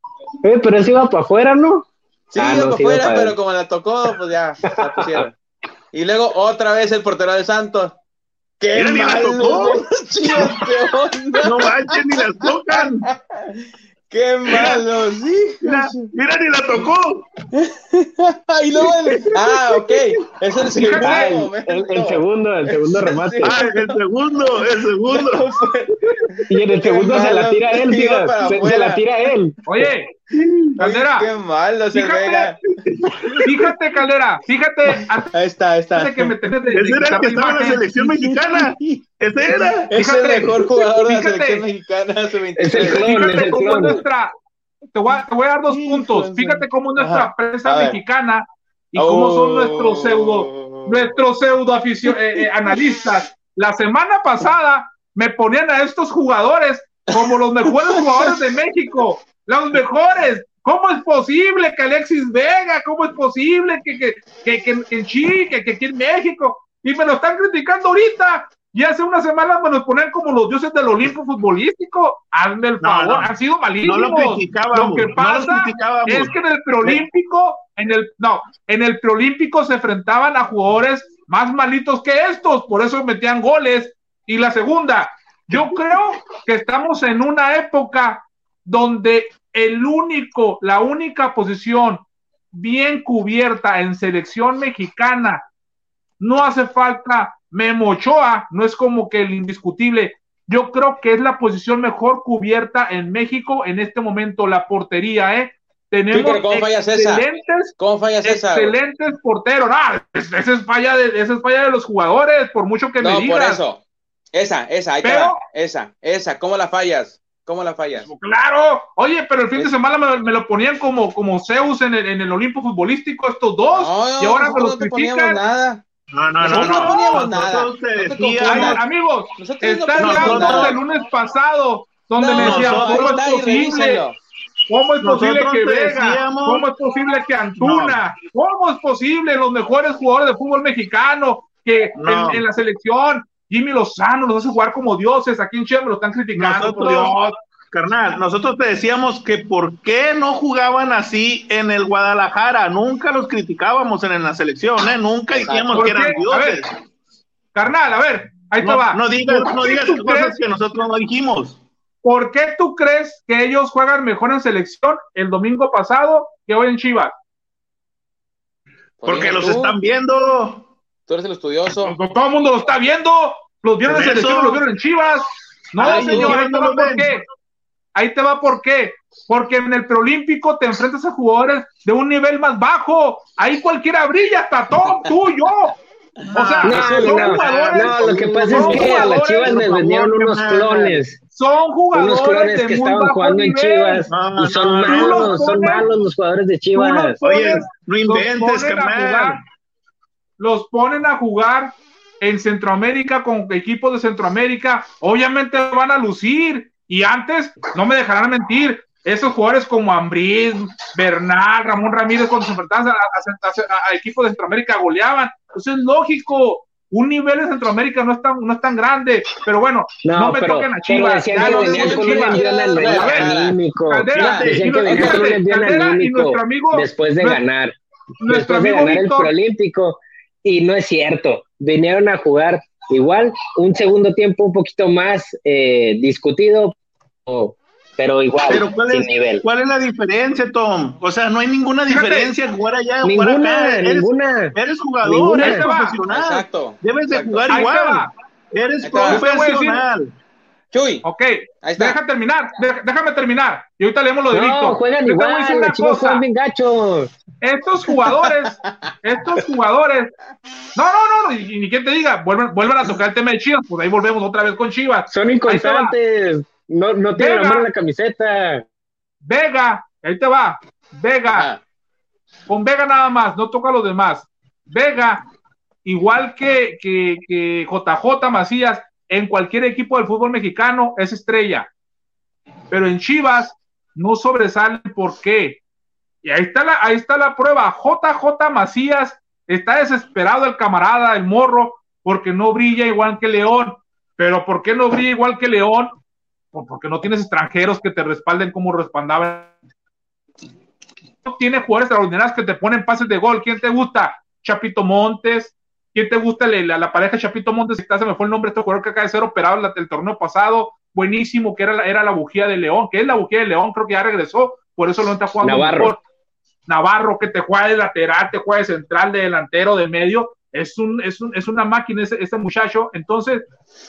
S2: Eh, pero ese iba para afuera, ¿no?
S1: Sí,
S2: Ah,
S1: iba
S2: no,
S1: para
S2: sí iba
S1: afuera,
S2: para
S1: pero
S2: él.
S1: como la tocó, pues ya, la pusieron. Y luego otra vez el portero de Santos. ¡Qué
S3: Mira, ni la
S1: malo!
S3: tocó.
S1: Chivas, qué onda.
S3: No manches, ni las tocan.
S1: ¡Qué malo! Sí.
S3: Mira, mira, ni la tocó.
S1: y luego el- Ah, ok. Es el segundo
S2: Ah, el,
S1: momento.
S2: el- el segundo, el segundo remate.
S3: Ah, el segundo, el segundo.
S2: Y en el segundo se la tira él,
S1: para
S2: se, la tira él.
S4: Oye, Caldera,
S1: ¡Qué malo se
S4: fíjate, fíjate, Caldera, fíjate,
S1: Ahí está, ahí está.
S4: que me tenés de,
S3: Ese era el que estaba en la selección mexicana. Ese era.
S1: Es el
S4: Fíjate,
S1: mejor jugador de la
S4: fíjate.
S1: selección mexicana. Su 23.
S2: Es el clon, es
S4: Fíjate
S2: el
S4: cómo es
S2: clon.
S4: nuestra. Te voy, a, te voy a dar dos puntos. Fíjate cómo es nuestra
S1: Ajá.
S4: prensa mexicana y cómo son nuestros pseudo,
S1: Oh.
S4: nuestros pseudo aficio- eh, eh, analistas. La semana pasada me ponían a estos jugadores como los mejores jugadores de México. Los mejores. ¿Cómo es posible que Alexis Vega? ¿Cómo es posible que, que, que, que, en Chile, que, que aquí en México? Y me lo están criticando ahorita. Y hace unas semanas me los ponen como los dioses del Olimpo futbolístico. Hazme el
S3: No,
S4: favor,
S3: no.
S4: han sido
S3: No
S4: malísimos.
S3: lo criticábamos.
S4: Lo que
S3: no
S4: pasa
S3: lo criticábamos.
S4: es que en el preolímpico, en el, no, en el preolímpico se enfrentaban a jugadores más malitos que estos, por eso metían goles. Y la segunda, yo creo que estamos en una época donde el único, la única posición bien cubierta en selección mexicana, no hace falta Memo Ochoa, no es como que el indiscutible. Yo creo que es la posición mejor cubierta en México en este momento, la portería, ¿eh? Tenemos
S1: Sí, ¿cómo
S4: excelentes,
S1: ¿Cómo
S4: excelentes porteros. Ah, esa es falla de, esa es falla de los jugadores, por mucho que me
S1: No, por
S4: digas.
S1: eso. Esa, esa, ahí te va. Esa, esa. ¿Cómo la fallas? ¿Cómo la fallas?
S4: Claro, oye, pero el fin de semana me, me lo ponían como, como Zeus en el, en el Olimpo futbolístico, estos dos,
S1: No,
S4: y ahora me los
S1: no
S4: critican.
S1: nada.
S3: No, no, no.
S1: Nosotros no
S3: no.
S1: poníamos nada. No
S4: amigos,
S1: Nosotros no
S4: están
S1: poníamos
S3: nosotros-
S4: grabando
S1: nada.
S4: el lunes pasado, donde
S1: No,
S4: me decían, ¿cómo es posible? ¿Cómo es posible
S3: Nosotros
S4: que Vega?
S3: decíamos-
S4: ¿Cómo es posible que Antuna? ¿Cómo es posible los mejores jugadores de fútbol mexicano que
S3: No.
S4: en, en la selección? Jimmy Lozano los hace jugar como dioses. Aquí en Chile me lo están criticando, por
S3: Nosotros-
S4: Dios.
S3: Carnal, nosotros te decíamos que por qué no jugaban así en el Guadalajara. Nunca los criticábamos en, en la selección, ¿eh? Nunca dijimos
S4: ¿Por
S3: que eran
S4: qué? A ver,
S3: dioses.
S4: Carnal, a ver, ahí te
S3: No,
S4: va.
S3: no digas,
S4: ¿Por
S3: no digas cosas
S4: crees-
S3: que nosotros no dijimos.
S4: ¿Por qué tú crees que ellos juegan mejor en selección el domingo pasado que hoy en Chivas?
S3: Porque los
S1: tú,
S3: están viendo.
S1: Tú eres el estudioso.
S4: Pues, Todo el mundo lo está viendo. Los vieron en selección, los vieron en Chivas. No,
S3: Ay,
S4: señor,
S3: no,
S4: ahí te va por qué. Ahí te va por qué. Porque en el preolímpico te enfrentas a jugadores de un nivel más bajo. Ahí cualquiera brilla, hasta Tom, tú, yo. O sea,
S2: No,
S4: son
S2: no,
S4: jugadores,
S2: no, lo que pasa es que a las Chivas les vendieron
S3: favor,
S2: unos clones,
S4: son
S2: unos
S4: jugadores
S2: clones
S4: de
S2: que estaban jugando en. Chivas
S3: No,
S2: y son malos, son malos los jugadores de Chivas.
S3: Oye, no inventes, carnal.
S4: Los ponen a jugar en Centroamérica con equipos de Centroamérica, obviamente van a lucir. Y antes, no me dejarán mentir, esos jugadores como Ambriz, Bernal, Ramón Ramírez, cuando se enfrentaban a, a- a- a equipos de Centroamérica, goleaban. Eso es lógico. Un nivel de Centroamérica no es tan, no es tan grande, pero bueno, no,
S2: No,
S4: me
S2: pero,
S4: toquen a Chivas. ya
S2: con
S4: Chivas. Caldera, y nuestro amigo-
S2: después de ganar.
S4: Nuestro
S2: después de
S4: amigo
S2: ganar el
S4: Víctor,
S2: Proolímpico. Y no es cierto. Vinieron a jugar igual, un segundo tiempo un poquito más eh, discutido, pero igual,
S3: Pero ¿cuál
S2: sin
S3: es,
S2: nivel.
S3: ¿cuál es la diferencia, Tom? O sea, no hay ninguna diferencia en jugar allá o jugar acá.
S2: Ninguna,
S3: Eres,
S2: ninguna.
S3: eres jugador,
S2: Ninguna.
S3: eres profesional.
S1: Exacto.
S3: Debes de jugar
S4: Ahí
S3: igual. Eres
S1: Ahí
S3: profesional.
S1: Chuy,
S4: Ok,
S1: ahí está.
S4: deja terminar, deja- déjame terminar. Y ahorita leemos lo de
S2: No,
S4: Víctor.
S2: juegan
S4: Yo te voy a
S2: igual,
S4: cosa.
S2: bien.
S4: Estos jugadores, estos jugadores, no, no, no, y, y ni quien te diga, vuelven, vuelven a tocar el tema de Chivas, pues ahí volvemos otra vez con Chivas.
S2: Son inconstantes. No, no tienen la
S4: Vega.
S2: mano en la camiseta.
S4: Vega, ahí te va, Vega,
S1: Ajá.
S4: con Vega nada más, no toca a los demás. Vega, igual que, que, que JJ Macías, en cualquier equipo del fútbol mexicano es estrella. Pero en Chivas no sobresale por qué. Y ahí está la, ahí está la prueba. JJ Macías está desesperado el camarada, el morro, porque no brilla igual que León. Pero ¿por qué no brilla igual que León? Porque no tienes extranjeros que te respalden como respaldaban. No tiene jugadores extraordinarios que te ponen pases de gol. ¿Quién te gusta? Chapito Montes. ¿Quién te gusta la, la pareja Chapito Montes? Se me fue el nombre de este jugador que acaba de ser operado el torneo pasado. Buenísimo, que era la, era la bujía de León, que es la bujía de León, creo que ya regresó, por eso lo está jugando
S2: Navarro.
S4: mejor. Navarro, que te juega de lateral, te juega de central, de delantero, de medio, es, un, es, un, es una máquina ese, ese, muchacho. Entonces,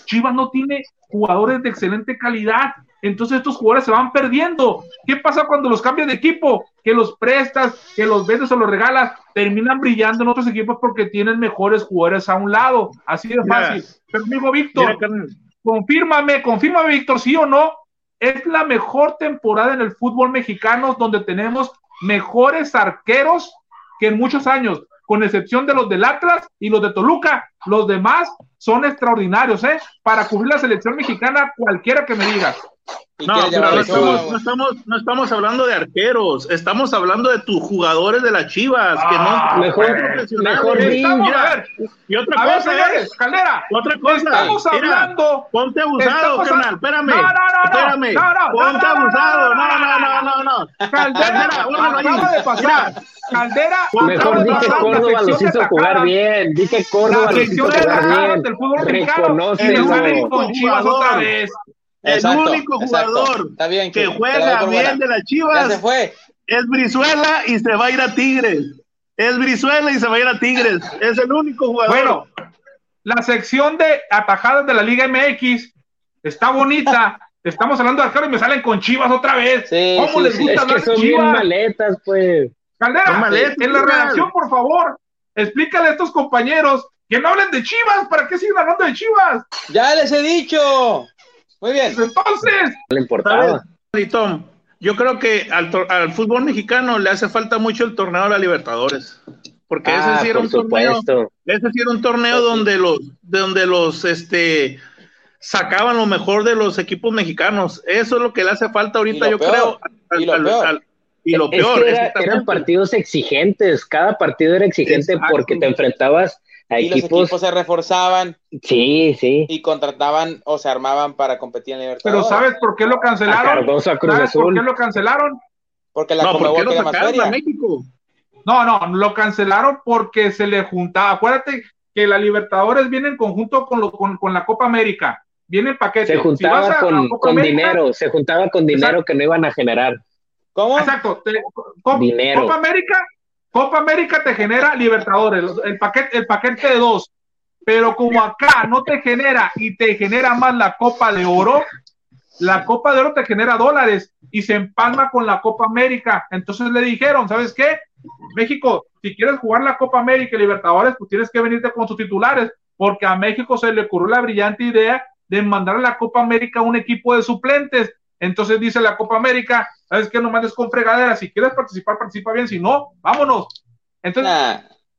S4: Chivas no tiene jugadores de excelente calidad. Entonces, estos jugadores se van perdiendo. ¿Qué pasa cuando los cambias de equipo? Que los prestas, que los vendes o los regalas, terminan brillando en otros equipos porque tienen mejores jugadores a un lado. Así de fácil. Mira, Pero, amigo Víctor, mira, confírmame, confírmame, Víctor, sí o no. Es la mejor temporada en el fútbol mexicano donde tenemos mejores arqueros que en muchos años con excepción de los del Atlas y los de Toluca. Los demás son extraordinarios, ¿eh? Para cubrir la selección mexicana, cualquiera que me diga.
S3: No, pero no estamos, no, estamos, no estamos hablando de arqueros, estamos hablando de tus jugadores de las Chivas, que
S2: ah,
S3: no
S2: mejor, mejor
S3: estamos, mira, y otra
S4: a
S3: cosa,
S4: ver, señores, Caldera,
S3: otra cosa,
S4: estamos
S3: mira,
S4: hablando,
S3: ponte abusado, carnal, espérame,
S4: no, no, no,
S3: espérame,
S4: no, no,
S3: ponte abusado,
S4: no,
S3: no, no, no, no, no,
S4: Caldera, acaba de pasar, Caldera,
S2: mejor di que Córdoba los hizo jugar bien, di que Córdoba los hizo jugar bien, reconócelo,
S4: con Chivas otra vez.
S3: Exacto, el único jugador
S1: Está bien,
S3: que juega bien de las Chivas
S1: se fue.
S3: es Brizuela y se va a ir a Tigres. Es Brizuela y se va a ir a Tigres. Es el único jugador.
S4: Bueno, la sección de atajadas de la Liga MX está bonita. Estamos hablando de arquero y me salen con Chivas otra vez.
S1: Sí,
S4: ¿Cómo
S1: sí,
S4: les
S1: sí.
S4: gusta
S2: Es que
S4: hablar de Chivas?
S2: maletas, pues.
S4: Caldera,
S3: maletas,
S4: en la redacción, por favor, explícale a estos compañeros que no hablen de Chivas. ¿Para qué siguen hablando de Chivas?
S1: Ya les he dicho. Muy bien.
S4: Pues entonces,
S2: No le importaba.
S3: ¿Sabes, y Tom? Yo creo que al, fútbol mexicano le hace falta mucho el torneo de la Libertadores. Porque
S2: Ah,
S3: ese sí era
S2: por
S3: un torneo, ese sí era un torneo
S1: sí.
S3: donde los, donde los este sacaban lo mejor de los equipos mexicanos. Eso es lo que le hace falta ahorita, yo
S1: peor,
S3: creo.
S1: y lo peor.
S3: y lo
S2: Es
S3: peor,
S2: que era- eran partidos exigentes, cada partido era exigente
S3: Exacto.
S2: porque te enfrentabas a
S1: Y los
S2: equipos,
S1: se reforzaban
S2: sí, sí,
S1: y contrataban o se armaban para competir en
S4: pero
S1: Libertadores.
S4: ¿sabes por qué lo
S2: a
S4: cancelaron?
S2: Cardoso, a Cruz
S4: ¿Sabes por qué lo cancelaron?
S1: Porque la
S3: no, ¿por qué lo sacaron a. México?
S4: No, no, lo cancelaron porque se le juntaba. Acuérdate que la Libertadores viene en conjunto con, lo, con, con la Copa América. Viene en paquete.
S2: Se juntaba con, con
S4: América-
S2: dinero, se juntaba con dinero
S4: Exacto.
S2: que no iban a generar.
S1: ¿Cómo?
S4: Exacto. te- Co-
S2: Dinero.
S4: Copa América, Copa América te genera Libertadores, el paquete, el paquete de dos. Pero como acá no te genera y te genera más la Copa de Oro, la Copa de Oro te genera dólares y se empalma con la Copa América. Entonces le dijeron, ¿sabes qué? México, si quieres jugar la Copa América y Libertadores, pues tienes que venirte con tus titulares, porque a México se le ocurrió la brillante idea de mandar a la Copa América un equipo de suplentes. Entonces dice la Copa América, ¿sabes qué? No mandes con fregadera, si quieres participar, participa bien, si no, vámonos. Entonces,
S1: Nah,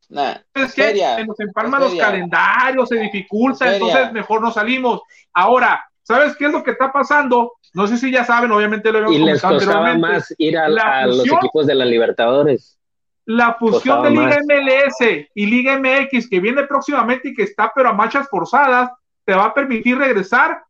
S1: nah.
S4: ¿sabes qué?
S1: feria,
S4: Se nos empalman
S1: es
S4: los calendarios, se dificulta,
S1: Es
S4: entonces mejor no salimos. Ahora, ¿sabes qué es lo que está pasando? No sé si ya saben, obviamente lo habíamos
S2: Y les
S4: comentado
S2: costaba más ir a, a los
S4: fusión-
S2: equipos de la Libertadores.
S4: La fusión de Liga
S2: más.
S4: MLS y Liga MX que viene próximamente y que está pero a marchas forzadas, te va a permitir regresar,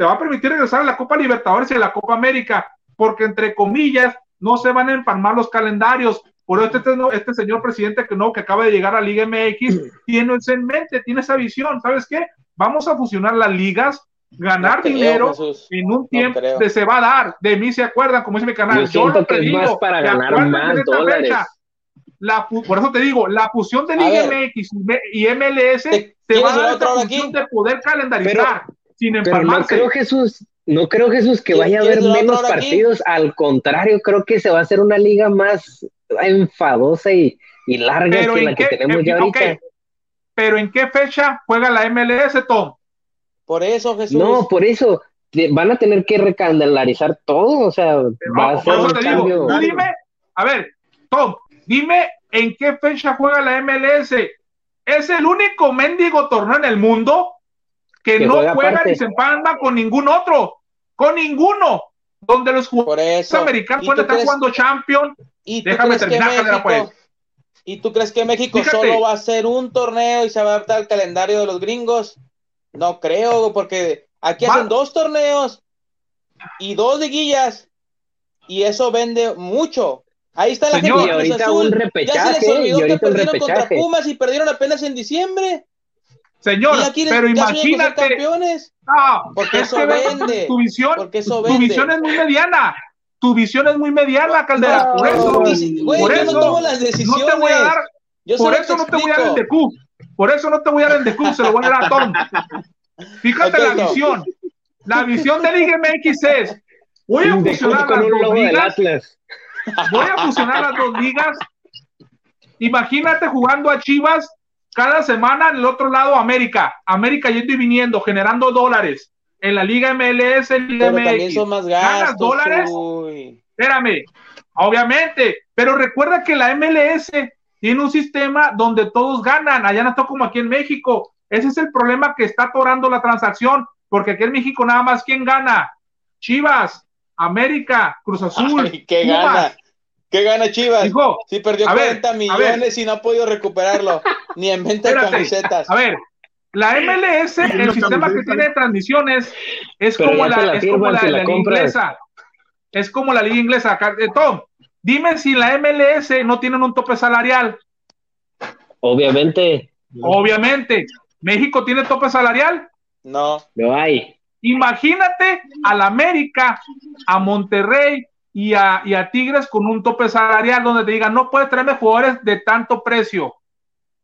S4: te va a permitir regresar a la Copa Libertadores y a la Copa América, porque entre comillas no se van a empalmar los calendarios. Por eso este, este señor presidente que no, que acaba de llegar a Liga MX, tiene eso en mente, tiene esa visión. ¿Sabes qué? Vamos a fusionar las ligas, ganar
S1: No creo,
S4: dinero
S1: Jesús.
S4: en un tiempo de se va a dar. De mí se acuerdan, como dice mi canal.
S2: Yo siento
S4: lo
S2: que es más para ganar más dólares.
S4: fecha. La, por eso te digo, la fusión de Liga. MX y MLS
S1: ¿Te-
S4: te va a dar función
S1: aquí?
S4: de poder calendarizar sin
S2: Pero no
S4: empalmarse.
S2: creo, Jesús, no creo, Jesús, que
S1: ¿Quieres-
S2: vaya a haber menos
S1: aquí?
S2: partidos. Al contrario, creo que se va a hacer una liga más enfadosa y, y larga
S4: Pero
S2: que
S4: en
S2: la que tenemos
S4: en-
S2: ya ahorita.
S4: Pero ¿en qué fecha juega la MLS, Tom?
S1: Por eso, Jesús.
S2: No, por eso van a tener que recandelarizar todo, o sea, va a ser
S4: por
S2: un
S4: eso te digo,
S2: cambio.
S4: tú dime, a ver, Tom, dime en qué fecha juega la MLS. Es el único mendigo torneo en el mundo que,
S2: Que
S4: no
S2: juega
S4: ni se empalma con ningún otro, con ninguno. Donde los jugadores
S1: Por eso.
S4: americanos
S1: ¿Y
S4: pueden estar
S1: crees-
S4: jugando Champions
S1: ¿Y
S4: Déjame terminar, Caldera,
S1: México-
S4: pues.
S1: ¿Y tú crees que México
S4: Fíjate.
S1: solo va a hacer un torneo y se va a adaptar al calendario de los gringos? No creo, porque aquí
S4: Va-
S1: hacen dos torneos y dos liguillas y eso vende mucho. Ahí está la
S4: Señor,
S1: gente
S2: y
S1: de Cruz
S2: ahorita
S1: Azul.
S2: un
S1: ya se
S2: repechaje,
S1: les olvidó
S2: y
S1: que
S2: ahorita un
S1: perdieron contra
S2: repechaje.
S1: Pumas y perdieron apenas en diciembre.
S4: Señor, pero imagínate,
S1: campeones.
S4: no,
S1: Porque
S4: es
S1: eso vende.
S4: tu visión,
S1: Porque eso
S4: tu
S1: vende.
S4: visión es muy mediana. Tu visión es muy mediana, Caldera.
S1: No,
S4: por eso,
S1: güey,
S4: por
S1: yo
S4: eso
S1: no tomo las
S4: no
S1: decisiones.
S4: te voy a dar,
S1: Yo
S4: por eso no te voy a dar el de Q. Por eso no te voy a dar el de Q, se lo voy a dar a Tom. Fíjate la visión. La visión de Liga MX es, voy a fusionar las dos ligas, voy a fusionar las dos ligas. Imagínate jugando a Chivas cada semana en el otro lado América. América yendo y viniendo, generando dólares. En la Liga MLS, Liga
S1: Pero también
S4: MX.
S1: son más
S4: ¿Ganas
S1: gastos.
S4: dólares?
S1: Chuy.
S4: Espérame, obviamente, pero recuerda que la MLS tiene un sistema donde todos ganan, allá no está como aquí en México. Ese es el problema que está atorando la transacción, porque aquí en México nada más quién gana. Chivas, América, Cruz Azul,
S1: Ay, ¿Qué
S4: Pumas.
S1: gana? ¿Qué gana Chivas?
S4: Hijo,
S1: Sí, perdió
S4: a ver,
S1: 40
S4: a ver.
S1: millones y no ha podido recuperarlo. Ni en venta de
S4: Espérate.
S1: camisetas.
S4: A ver, la MLS, el sistema que tiene de transmisiones es
S2: Pero
S4: como la,
S2: la
S4: es como la,
S2: si
S4: la
S2: la
S4: liga inglesa. Es como la liga inglesa. Eh, Tom, dime si la MLS no tienen un tope salarial.
S2: Obviamente,
S4: Obviamente, México tiene tope salarial.
S1: No.
S2: no hay.
S4: Imagínate al América, a Monterrey y a, y a Tigres con un tope salarial donde te digan, no puedes traerme jugadores de tanto precio.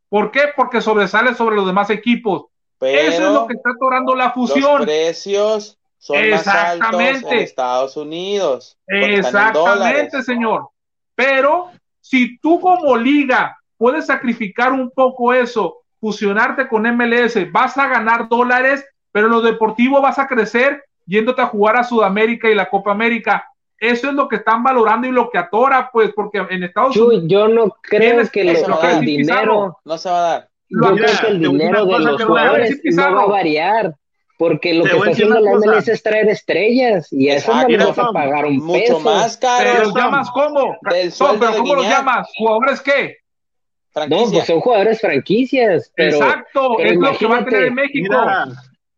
S4: ¿Por qué? Porque sobresale sobre los demás equipos.
S1: Pero
S4: Eso es lo que está atorando la
S1: los
S4: fusión.
S1: precios son más altos en Estados Unidos.
S4: Exactamente, señor. Pero si tú como liga puedes sacrificar un poco eso, fusionarte con MLS, vas a ganar dólares, pero en lo deportivo vas a crecer yéndote a jugar a Sudamérica y la Copa América. Eso es lo que están valorando y lo que atora, pues, porque en Estados Unidos
S2: Chuy, yo no creo que
S1: que
S2: lo-
S1: eso
S2: que el dinero,
S1: No se va a dar.
S4: lo
S2: yo
S3: Mira,
S2: creo que el dinero de los jugadores no va a variar, porque lo
S3: Te
S2: que está haciendo la. MLS es traer estrellas y a eso no le vas a pagar un
S1: Mucho
S2: peso.
S1: más
S4: pero
S1: caro.
S4: los llamas como,
S1: Del sueldo
S4: pero ¿cómo los llamas? ¿Jugadores qué?
S2: No, pues son jugadores franquicias, pero
S4: Exacto,
S2: pero
S4: es lo que va a tener en México.
S3: Mira,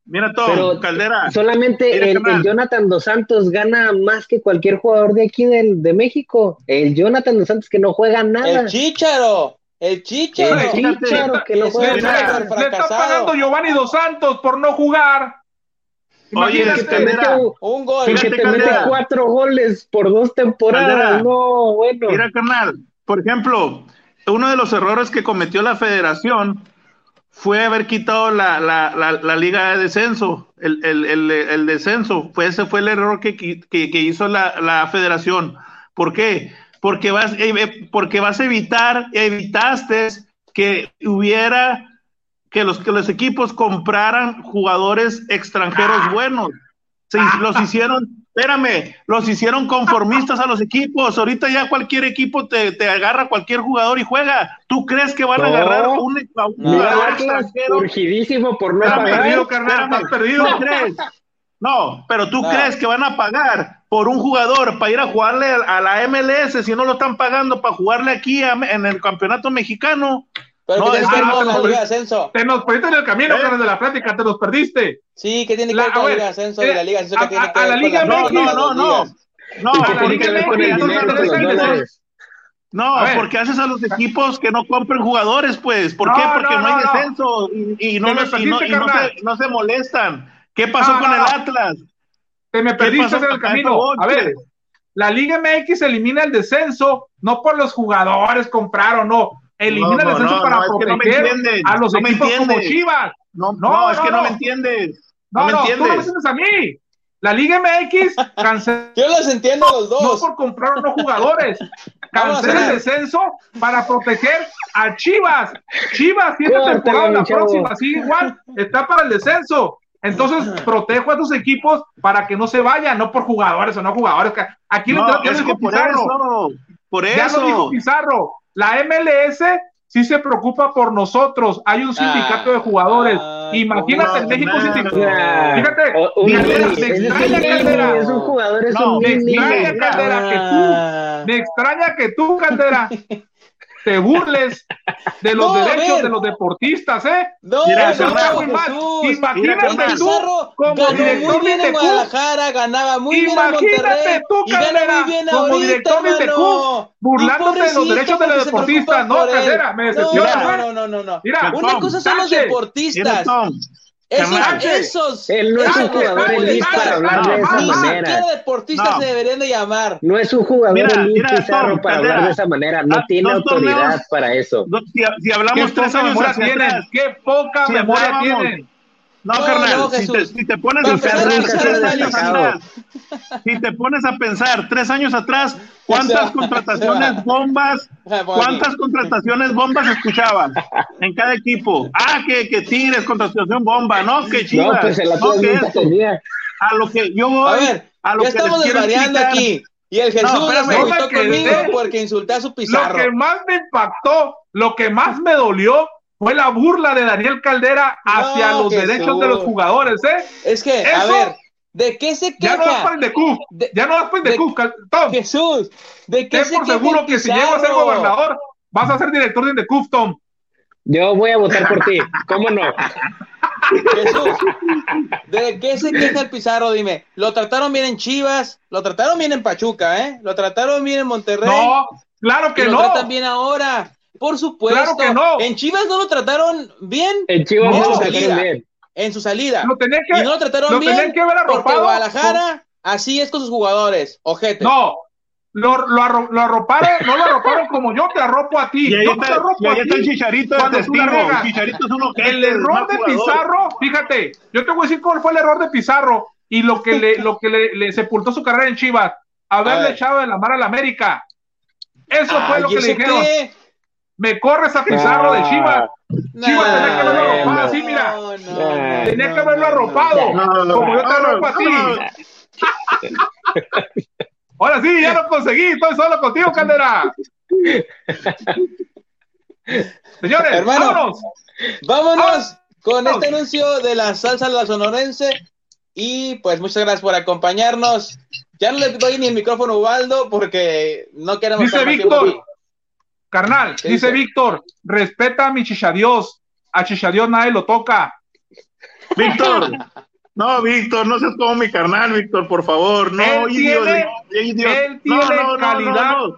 S3: mira Tom,
S2: Pero
S3: Caldera.
S2: solamente el, el. Jonathan Dos Santos gana más que cualquier jugador de aquí del, de México. El Jonathan Dos Santos que no juega nada.
S1: El Chícharo. El Chícharo.
S2: El Chícharo que no juega nada.
S4: le está pagando Giovanni Dos Santos por no jugar.
S3: Oye,
S2: Que te mete,
S3: Caldera.
S1: Un gol.
S2: que
S3: Fíjate,
S2: te mete
S3: Caldera.
S2: cuatro goles por dos temporadas.
S3: Caldera.
S2: No, bueno.
S3: Mira, carnal, por ejemplo, uno de los errores que cometió la federación fue haber quitado la, la, la, la liga de descenso, el, el, el, el descenso. Fue, ese fue el error que, que, que hizo la, federación. ¿Por qué? Porque vas, eh, porque vas a evitar, evitaste que hubiera, que los, que los equipos compraran jugadores extranjeros buenos. Se, los hicieron, espérame, los hicieron conformistas a los equipos. Ahorita ya cualquier equipo te, te agarra cualquier jugador y juega. ¿Tú crees que van a
S2: No.
S3: agarrar un, a un
S1: No.
S3: jugador extranjero?
S2: urgidísimo por no
S3: Espérame,
S2: pagar.
S4: perdido, carnal,
S3: espérame.
S4: estás perdido.
S3: ¿Tú crees? No, pero tú
S1: No.
S3: crees que van a pagar por un jugador para ir a jugarle a a la MLS si no lo están pagando para jugarle aquí a- en el campeonato mexicano.
S1: Pero
S3: No,
S1: que tiene
S3: es
S1: que
S3: no,
S1: la
S3: no,
S1: Liga de Ascenso.
S4: Te nos perdiste en el camino,
S3: ¿Eh?
S4: de la plática, te los perdiste.
S1: Sí, que tiene que
S4: La-
S1: ver con
S4: a
S1: la
S4: ver,
S1: Liga de Ascenso
S4: eh,
S1: y la Liga de Ascenso
S4: a-
S1: que tiene
S4: a-
S1: que
S4: a
S1: ver
S4: la Liga
S3: No,
S4: MX,
S3: no,
S1: las
S3: no, no.
S1: ligas.
S3: No,
S4: A la
S3: porque
S4: Liga MX.
S3: No,
S4: A ver.
S3: porque haces a los equipos que no compren jugadores, pues. ¿Por
S4: No,
S3: qué? Porque
S4: no,
S3: no, hay
S4: no, no.
S3: descenso y, y no, los- y no- y no se, no se molestan. ¿Qué pasó
S4: No,
S3: con
S4: no,
S3: el
S4: no.
S3: Atlas?
S4: Te me
S3: ¿Qué
S4: perdiste en el camino. A ver, la Liga MX elimina el descenso, no por los jugadores comprar o no. Elimina
S3: No,
S4: el descenso
S3: no,
S4: para
S3: no, es que no me
S4: proteger a los
S3: no
S4: equipos como. Chivas.
S3: No,
S4: No,
S3: no, es
S4: no,
S3: que no,
S4: no.
S3: me entiendes. No,
S4: No,
S3: me
S4: no, tú no me
S3: entiendes.
S4: entiendes a mí. La Liga MX cancela
S1: Yo los entiendo a los
S4: no
S1: dos.
S4: por comprar o no jugadores. Cancela el descenso para proteger a Chivas. Chivas tiene temporada la
S2: chavo.
S4: próxima, sí, igual, está para el descenso. Entonces, protejo a tus equipos para que no se vayan, no por jugadores o no jugadores. Aquí lo
S3: No,
S4: lo
S3: que
S4: dijo
S3: por
S4: Pizarro.
S3: eso, por
S4: Ya lo dijo
S3: eso.
S4: Pizarro. La MLS sí se preocupa por nosotros. Hay un sindicato
S1: Ah,
S4: de jugadores.
S1: ah,
S4: Imagínate en
S3: no,
S4: México
S3: no, no.
S4: Fíjate,
S2: un
S4: me extraña, Caldera.
S2: es un jugador, es
S3: No,
S2: un
S4: me extraña, Caldera, que tú
S1: Ah.
S4: Me extraña que tú, Caldera, te burles de los derechos de los deportistas, ¿eh?
S1: No,
S3: Mira,
S1: no,
S3: mira,
S1: no,
S4: Jesús.
S1: Jesús.
S4: Imagínate tú como director
S1: muy
S4: de Tecú.
S1: Guadalajara, ganaba muy bien en
S4: Imagínate
S1: Monterrey
S4: tú, Caldera,
S1: muy bien
S4: como director de. Tecú, burlándote de los derechos de los deportistas. No. Caldera, me
S1: No,
S4: decepciona,
S1: no,
S4: ¿eh?
S1: no, no, no, no.
S4: Mira,
S1: Una cosa son los deportistas. Esos, esos.
S2: Él no es un jugador elite para hablar de esa manera.
S1: siquiera deportistas
S3: No.
S1: se deberían de llamar.
S2: No es un jugador
S3: Mira,
S2: elite Pizarro para hablar de esa manera. No
S3: Ah,
S2: tiene autoridad para eso.
S3: si,
S4: Qué
S3: hablamos tres años atrás,
S4: qué poca memoria tienen.
S3: No,
S1: No,
S3: carnal,
S1: no,
S3: si, te, si te pones a pensar, si te pones a pensar tres años atrás, ¿cuántas
S1: Se va, se
S3: contrataciones bombas, cuántas contrataciones bombas escuchaban en cada equipo? Ah, que, que Tigres, contratación bomba, no, que Chivas,
S2: No, pues el
S3: no, que esto. A lo que yo voy,
S1: A ver,
S3: a lo
S1: ya
S3: que
S1: estamos
S3: les
S1: desvariando
S3: explicar.
S1: aquí. Y el Jesús
S3: espérame,
S4: no
S1: gustó
S4: me
S1: conmigo porque insulté a su
S4: Lo
S1: pizarro.
S4: que más me impactó, lo que más me dolió fue la burla de Daniel Caldera hacia
S1: No,
S4: los
S1: Jesús.
S4: derechos de los jugadores, ¿eh?
S1: Es que, a ver, ¿de qué se
S4: Ya no vas
S1: queja?
S4: para el de Cuf,
S1: De-
S4: ya no vas para el de
S1: de-
S4: Cuf, Tom.
S1: Jesús, ¿de qué
S4: Ten
S1: se
S4: por
S1: queja
S4: seguro
S1: el
S4: que si llego a ser
S1: Pizarro?
S4: gobernador, vas a ser director de Indecuf, Tom.
S2: Yo voy a votar por ti. ¿Cómo no?
S1: Jesús, ¿de qué se queja el Pizarro? Dime, ¿lo trataron bien en Chivas? ¿Lo trataron bien en Pachuca, eh? ¿Lo trataron bien en Monterrey?
S4: No, claro
S1: ¿Y
S4: que
S1: lo
S4: no.
S1: tratan bien ahora? Por supuesto.
S4: Claro que no.
S1: En Chivas no lo trataron bien
S2: En Chivas
S4: No,
S2: no, lo
S1: salida.
S2: trataron bien.
S1: en su salida.
S4: Lo tenían que,
S1: Y no lo trataron
S4: lo
S1: bien
S4: tenían que
S1: porque
S4: arropado.
S1: Guadalajara así es con sus jugadores. Ojete.
S4: No, lo, lo, arro- lo arroparon, no lo arroparon como yo te arropo a ti.
S3: Y ahí
S4: yo
S3: está,
S4: te arropo
S3: y ahí
S4: a
S3: está el. Chicharito de
S4: cuando tú la
S3: testigo. Chicharito es uno que
S4: El error de Pizarro, fíjate, yo te voy a decir cuál fue el error de Pizarro y lo que le, lo que le, le sepultó su carrera en Chivas, haberle echado de la mar a la América. Eso fue
S1: Ay,
S4: lo que
S1: ¿eso
S4: le dijeron.
S1: qué?
S4: Me corres a Pizarro de Chivas. Chivas
S1: No,
S4: tenía que haberlo arropado
S2: no.
S4: así, mira.
S1: No, no,
S4: Tenía
S1: no,
S4: que haberlo arropado.
S3: No, no,
S4: como yo te arropo a ti. Ahora sí, ya lo conseguí, estoy solo contigo, Caldera. Señores,
S1: Hermano.
S4: vámonos.
S1: Vámonos con este anuncio de la salsa la sonorense. Y pues muchas gracias por acompañarnos. Ya no le doy ni el micrófono a Ubaldo porque no queremos
S4: Dice Víctor. Carnal,
S1: ¿Qué
S4: dice
S1: dice?
S4: Víctor, respeta a mi chichadios. A chichadios nadie lo toca.
S3: Víctor, no, Víctor, no seas como mi carnal, Víctor, por favor, no,
S4: Él
S3: idiot,
S4: tiene-
S3: idiot.
S4: él tiene calidad-
S3: no, no.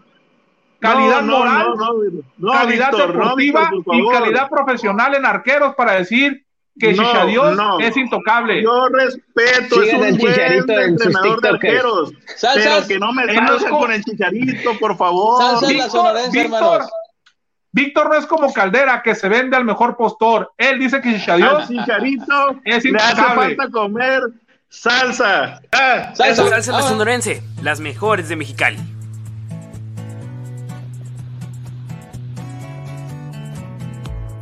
S4: Calidad
S3: No, no,
S4: moral,
S3: no, no, no,
S4: calidad
S3: Víctor, no,
S4: deportiva
S3: Víctor,
S4: y calidad profesional en arqueros para decir que
S3: No,
S4: Chichadios
S3: no.
S4: es intocable.
S3: Yo respeto, es un buen entrenador de arqueros,
S1: Salsas.
S3: pero que no me
S4: Él no es
S3: salgan
S4: co-
S3: con el Chicharito, por favor.
S4: Víctor,
S1: sonorense,
S4: Víctor,
S1: hermanos.
S4: Víctor no es como Caldera que se vende al mejor postor. Él dice que
S3: Al
S4: Chichadios
S3: Chicharito
S4: Es
S3: le hace
S4: intocable.
S3: falta comer salsa. Ah,
S1: Salsa.
S5: Salsa la sonorense, las mejores de Mexicali.